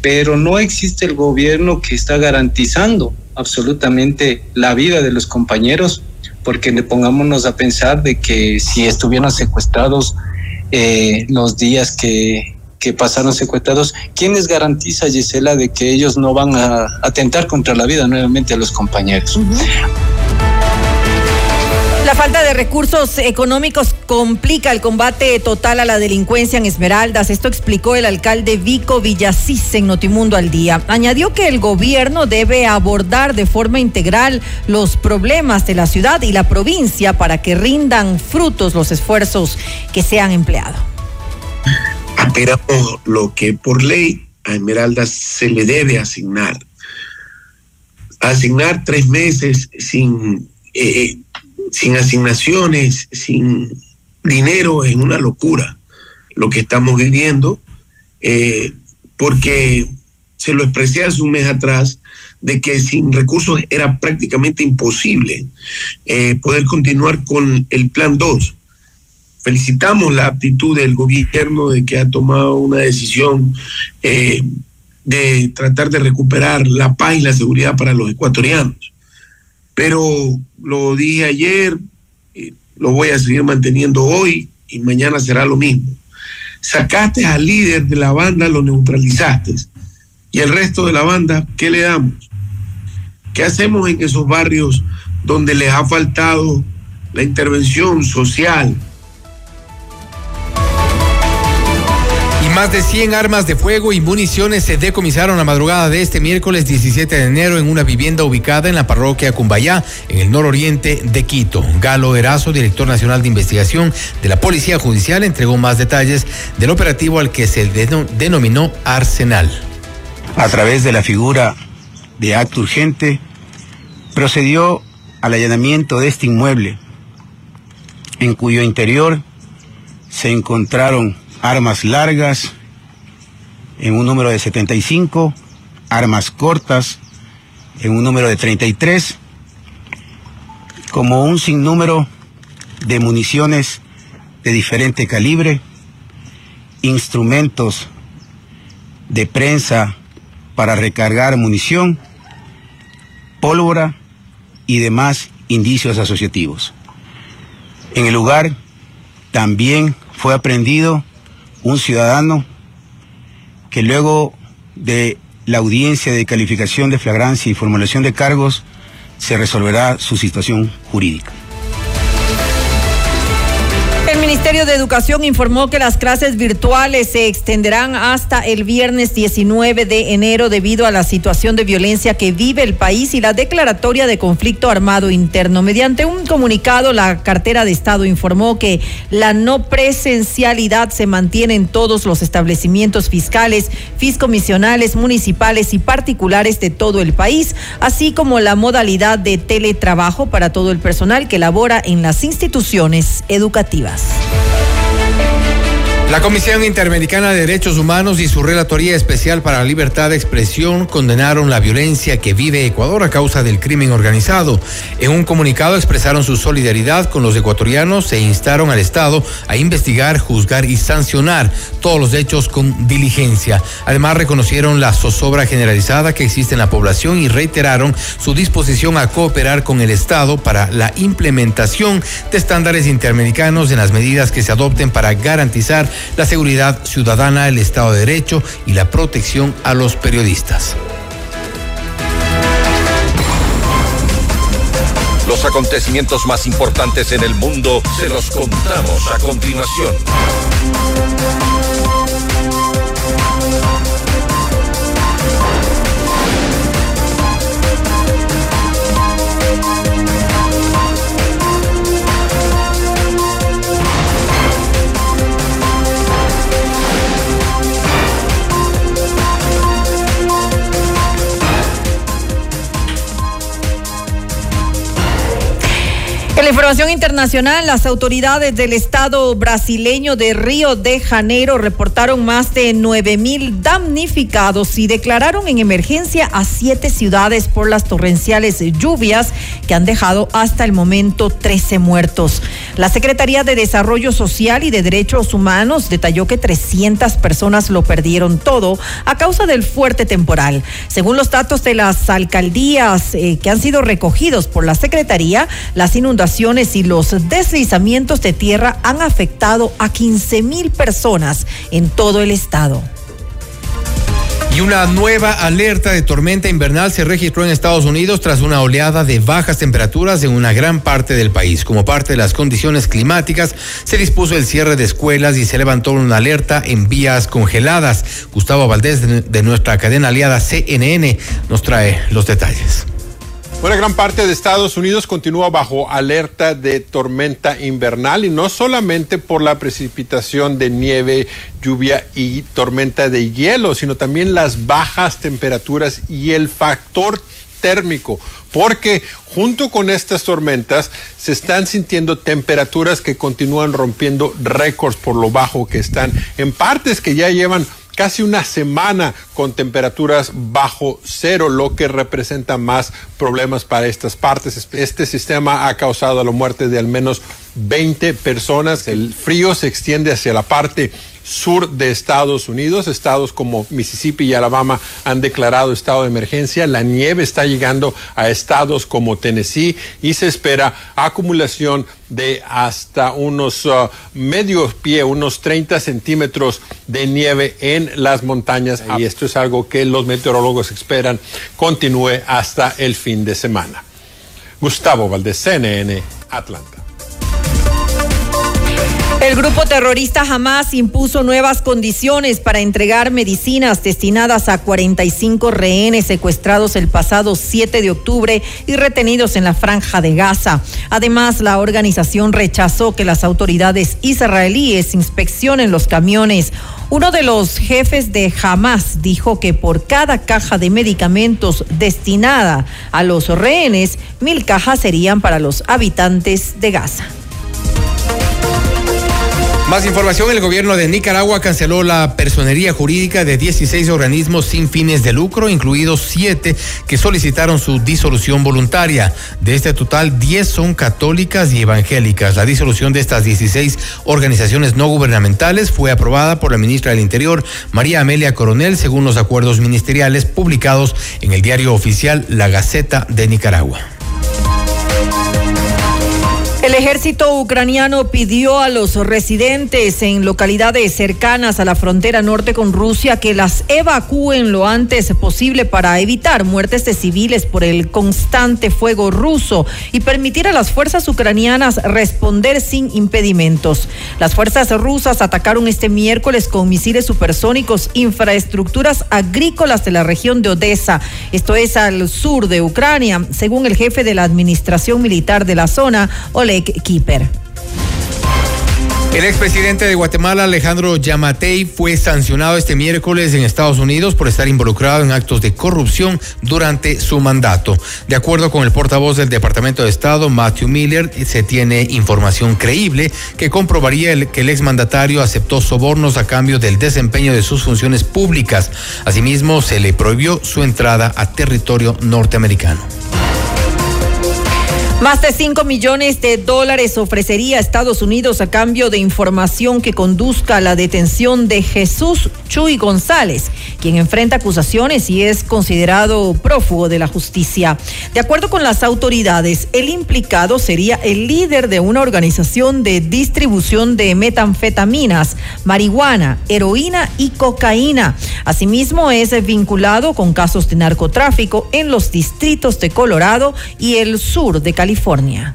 pero no existe el gobierno que está garantizando absolutamente la vida de los compañeros, porque le pongámonos a pensar de que si estuvieran secuestrados eh, los días que, que pasaron secuestrados, ¿quién les garantiza, Gisela, de que ellos no van a atentar contra la vida nuevamente a los compañeros? La falta de recursos económicos complica el combate total a la delincuencia en Esmeraldas. Esto explicó el alcalde Vico Villasís en Notimundo al Día. Añadió que el gobierno debe abordar de forma integral los problemas de la ciudad y la provincia para que rindan frutos los esfuerzos que se han empleado. Aspiramos lo que por ley a Esmeraldas se le debe asignar. Asignar tres meses sin eh, sin asignaciones, sin dinero, es una locura lo que estamos viviendo, eh, porque se lo expresé hace un mes atrás, de que sin recursos era prácticamente imposible eh, poder continuar con el plan 2. Felicitamos la actitud del gobierno de que ha tomado una decisión eh, de tratar de recuperar la paz y la seguridad para los ecuatorianos. Pero lo dije ayer, lo voy a seguir manteniendo hoy y mañana será lo mismo. Sacaste al líder de la banda, lo neutralizaste. Y el resto de la banda, ¿qué le damos? ¿Qué hacemos en esos barrios donde les ha faltado la intervención social, Más de 100 armas de fuego y municiones se decomisaron la madrugada de este miércoles 17 de enero en una vivienda ubicada en la parroquia Cumbayá, en el nororiente de Quito. Galo Erazo, director nacional de investigación de la Policía Judicial, entregó más detalles del operativo al que se denominó Arsenal. A través de la figura de acto urgente, procedió al allanamiento de este inmueble, en cuyo interior se encontraron armas largas en un número de 75, armas cortas en un número de 33, como un sinnúmero de municiones de diferente calibre, instrumentos de prensa para recargar munición, pólvora y demás indicios asociativos. En el lugar también fue aprendido un ciudadano que luego de la audiencia de calificación de flagrancia y formulación de cargos se resolverá su situación jurídica. El Ministerio de Educación informó que las clases virtuales se extenderán hasta el viernes 19 de enero debido a la situación de violencia que vive el país y la declaratoria de conflicto armado interno. Mediante un comunicado, la cartera de Estado informó que la no presencialidad se mantiene en todos los establecimientos fiscales, fiscomisionales, municipales y particulares de todo el país, así como la modalidad de teletrabajo para todo el personal que labora en las instituciones educativas. Podcast. La Comisión Interamericana de Derechos Humanos y su Relatoría Especial para la Libertad de Expresión condenaron la violencia que vive Ecuador a causa del crimen organizado. En un comunicado expresaron su solidaridad con los ecuatorianos e instaron al Estado a investigar, juzgar y sancionar todos los hechos con diligencia. Además, reconocieron la zozobra generalizada que existe en la población y reiteraron su disposición a cooperar con el Estado para la implementación de estándares interamericanos en las medidas que se adopten para garantizar la seguridad ciudadana, el Estado de Derecho y la protección a los periodistas. Los acontecimientos más importantes en el mundo se los contamos a continuación. Información internacional, las autoridades del estado brasileño de Río de Janeiro reportaron más de 9 mil damnificados y declararon en emergencia a siete ciudades por las torrenciales lluvias que han dejado hasta el momento 13 muertos. La Secretaría de Desarrollo Social y de Derechos Humanos detalló que 300 personas lo perdieron todo a causa del fuerte temporal. Según los datos de las alcaldías eh, que han sido recogidos por la Secretaría, las inundaciones y los deslizamientos de tierra han afectado a 15 mil personas en todo el estado. Y una nueva alerta de tormenta invernal se registró en Estados Unidos tras una oleada de bajas temperaturas en una gran parte del país. Como parte de las condiciones climáticas, se dispuso el cierre de escuelas y se levantó una alerta en vías congeladas. Gustavo Valdés de, nuestra cadena aliada CNN nos trae los detalles. Una gran parte de Estados Unidos continúa bajo alerta de tormenta invernal y no solamente por la precipitación de nieve, lluvia y tormenta de hielo, sino también las bajas temperaturas y el factor térmico, porque junto con estas tormentas se están sintiendo temperaturas que continúan rompiendo récords por lo bajo que están en partes que ya llevan casi una semana con temperaturas bajo cero, lo que representa más problemas para estas partes. Este sistema ha causado la muerte de al menos 20 personas. El frío se extiende hacia la parte sur de Estados Unidos. Estados como Mississippi y Alabama han declarado estado de emergencia. La nieve está llegando a estados como Tennessee y se espera acumulación de hasta unos uh, medio pie, unos 30 centímetros de nieve en las montañas. Y esto es algo que los meteorólogos esperan continúe hasta el fin de semana. Gustavo Valdez, CNN, Atlanta. El grupo terrorista Hamas impuso nuevas condiciones para entregar medicinas destinadas a 45 rehenes secuestrados el pasado 7 de octubre y retenidos en la franja de Gaza. Además, la organización rechazó que las autoridades israelíes inspeccionen los camiones. Uno de los jefes de Hamas dijo que por cada caja de medicamentos destinada a los rehenes, mil cajas serían para los habitantes de Gaza. Más información, el gobierno de Nicaragua canceló la personería jurídica de 16 organismos sin fines de lucro, incluidos 7 que solicitaron su disolución voluntaria. De este total, 10 son católicas y evangélicas. La disolución de estas 16 organizaciones no gubernamentales fue aprobada por la ministra del Interior, María Amelia Coronel, según los acuerdos ministeriales publicados en el diario oficial La Gaceta de Nicaragua. El ejército ucraniano pidió a los residentes en localidades cercanas a la frontera norte con Rusia que las evacúen lo antes posible para evitar muertes de civiles por el constante fuego ruso y permitir a las fuerzas ucranianas responder sin impedimentos. Las fuerzas rusas atacaron este miércoles con misiles supersónicos infraestructuras agrícolas de la región de Odessa, esto es al sur de Ucrania, según el jefe de la administración militar de la zona, Keeper. El expresidente de Guatemala, Alejandro Yamatei, fue sancionado este miércoles en Estados Unidos por estar involucrado en actos de corrupción durante su mandato. De acuerdo con el portavoz del Departamento de Estado, Matthew Miller, se tiene información creíble que comprobaría que el exmandatario aceptó sobornos a cambio del desempeño de sus funciones públicas. Asimismo, se le prohibió su entrada a territorio norteamericano. Más de 5 millones de dólares ofrecería Estados Unidos a cambio de información que conduzca a la detención de Jesús Chuy González, quien enfrenta acusaciones y es considerado prófugo de la justicia. De acuerdo con las autoridades, el implicado sería el líder de una organización de distribución de metanfetaminas, marihuana, heroína y cocaína. Asimismo, es vinculado con casos de narcotráfico en los distritos de Colorado y el sur de California. California.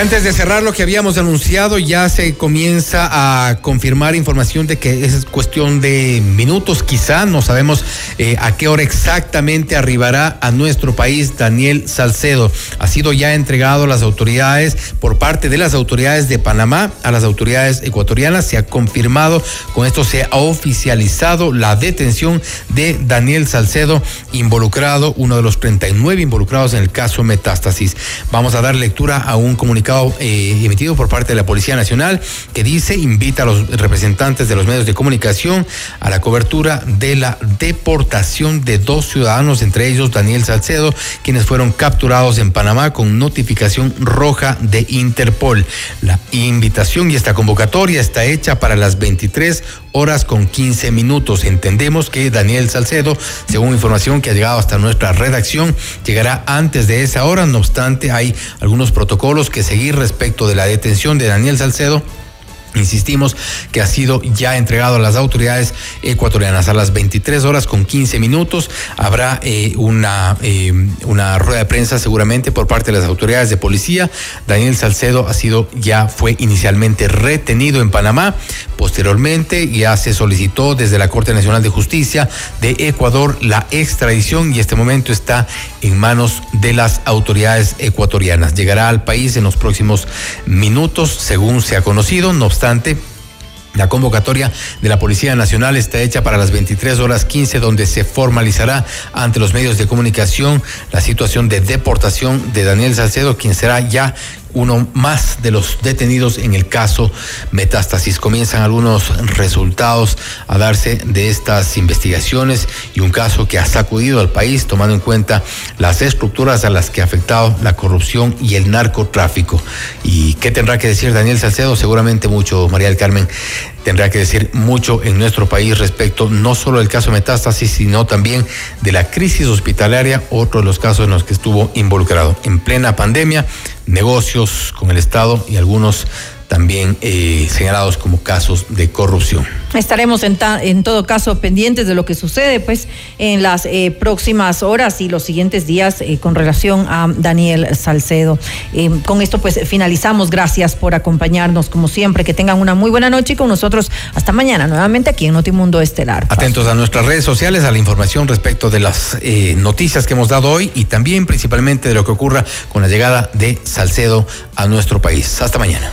Antes de cerrar lo que habíamos anunciado, ya se comienza a confirmar información de que es cuestión de minutos, quizá, no sabemos eh, a qué hora exactamente arribará a nuestro país Daniel Salcedo. Ha sido ya entregado las autoridades por parte de las autoridades de Panamá a las autoridades ecuatorianas. Se ha confirmado, con esto se ha oficializado la detención de Daniel Salcedo, involucrado, uno de los 39 involucrados en el caso Metástasis. Vamos a dar lectura a un comunicado eh, emitido por parte de la Policía Nacional que dice invita a los representantes de los medios de comunicación a la cobertura de la deportación de dos ciudadanos, entre ellos Daniel Salcedo, quienes fueron capturados en Panamá con notificación roja de Interpol. La invitación y esta convocatoria está hecha para las 23 horas con 15 minutos. Entendemos que Daniel Salcedo, según información que ha llegado hasta nuestra redacción, llegará antes de esa hora. No obstante, hay algunos protocolos que seguir respecto de la detención de Daniel Salcedo Insistimos que ha sido ya entregado a las autoridades ecuatorianas a las 23 horas con 15 minutos. Habrá eh, una, eh, una rueda de prensa seguramente por parte de las autoridades de policía. Daniel Salcedo ha sido, ya fue inicialmente retenido en Panamá. Posteriormente ya se solicitó desde la Corte Nacional de Justicia de Ecuador la extradición y este momento está en manos de las autoridades ecuatorianas. Llegará al país en los próximos minutos, según se ha conocido. No la convocatoria de la Policía Nacional está hecha para las 23 horas 15, donde se formalizará ante los medios de comunicación la situación de deportación de Daniel Salcedo, quien será ya uno más de los detenidos en el caso Metástasis. Comienzan algunos resultados a darse de estas investigaciones y un caso que ha sacudido al país tomando en cuenta las estructuras a las que ha afectado la corrupción y el narcotráfico. ¿Y qué tendrá que decir Daniel Salcedo? Seguramente mucho, María del Carmen, tendrá que decir mucho en nuestro país respecto no solo del caso Metástasis, sino también de la crisis hospitalaria, otro de los casos en los que estuvo involucrado. En plena pandemia, negocios con el Estado y algunos también eh, señalados como casos de corrupción. Estaremos en, en, todo caso pendientes de lo que sucede pues en las eh, próximas horas y los siguientes días eh, con relación a Daniel Salcedo. con esto pues finalizamos. Gracias por acompañarnos como siempre. Que tengan una muy buena noche y con nosotros hasta mañana nuevamente aquí en Notimundo Estelar. Atentos a nuestras redes sociales, a la información respecto de las noticias que hemos dado hoy y también principalmente de lo que ocurra con la llegada de Salcedo a nuestro país. Hasta mañana.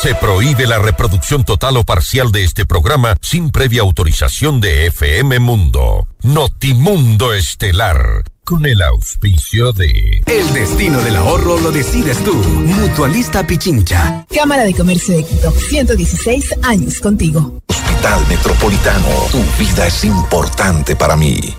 Se prohíbe la reproducción total o parcial de este programa sin previa autorización de FM Mundo. Notimundo Estelar. Con el auspicio de... El destino del ahorro lo decides tú. Mutualista Pichincha. Cámara de Comercio de Quito. 116 años contigo. Hospital Metropolitano. Tu vida es importante para mí.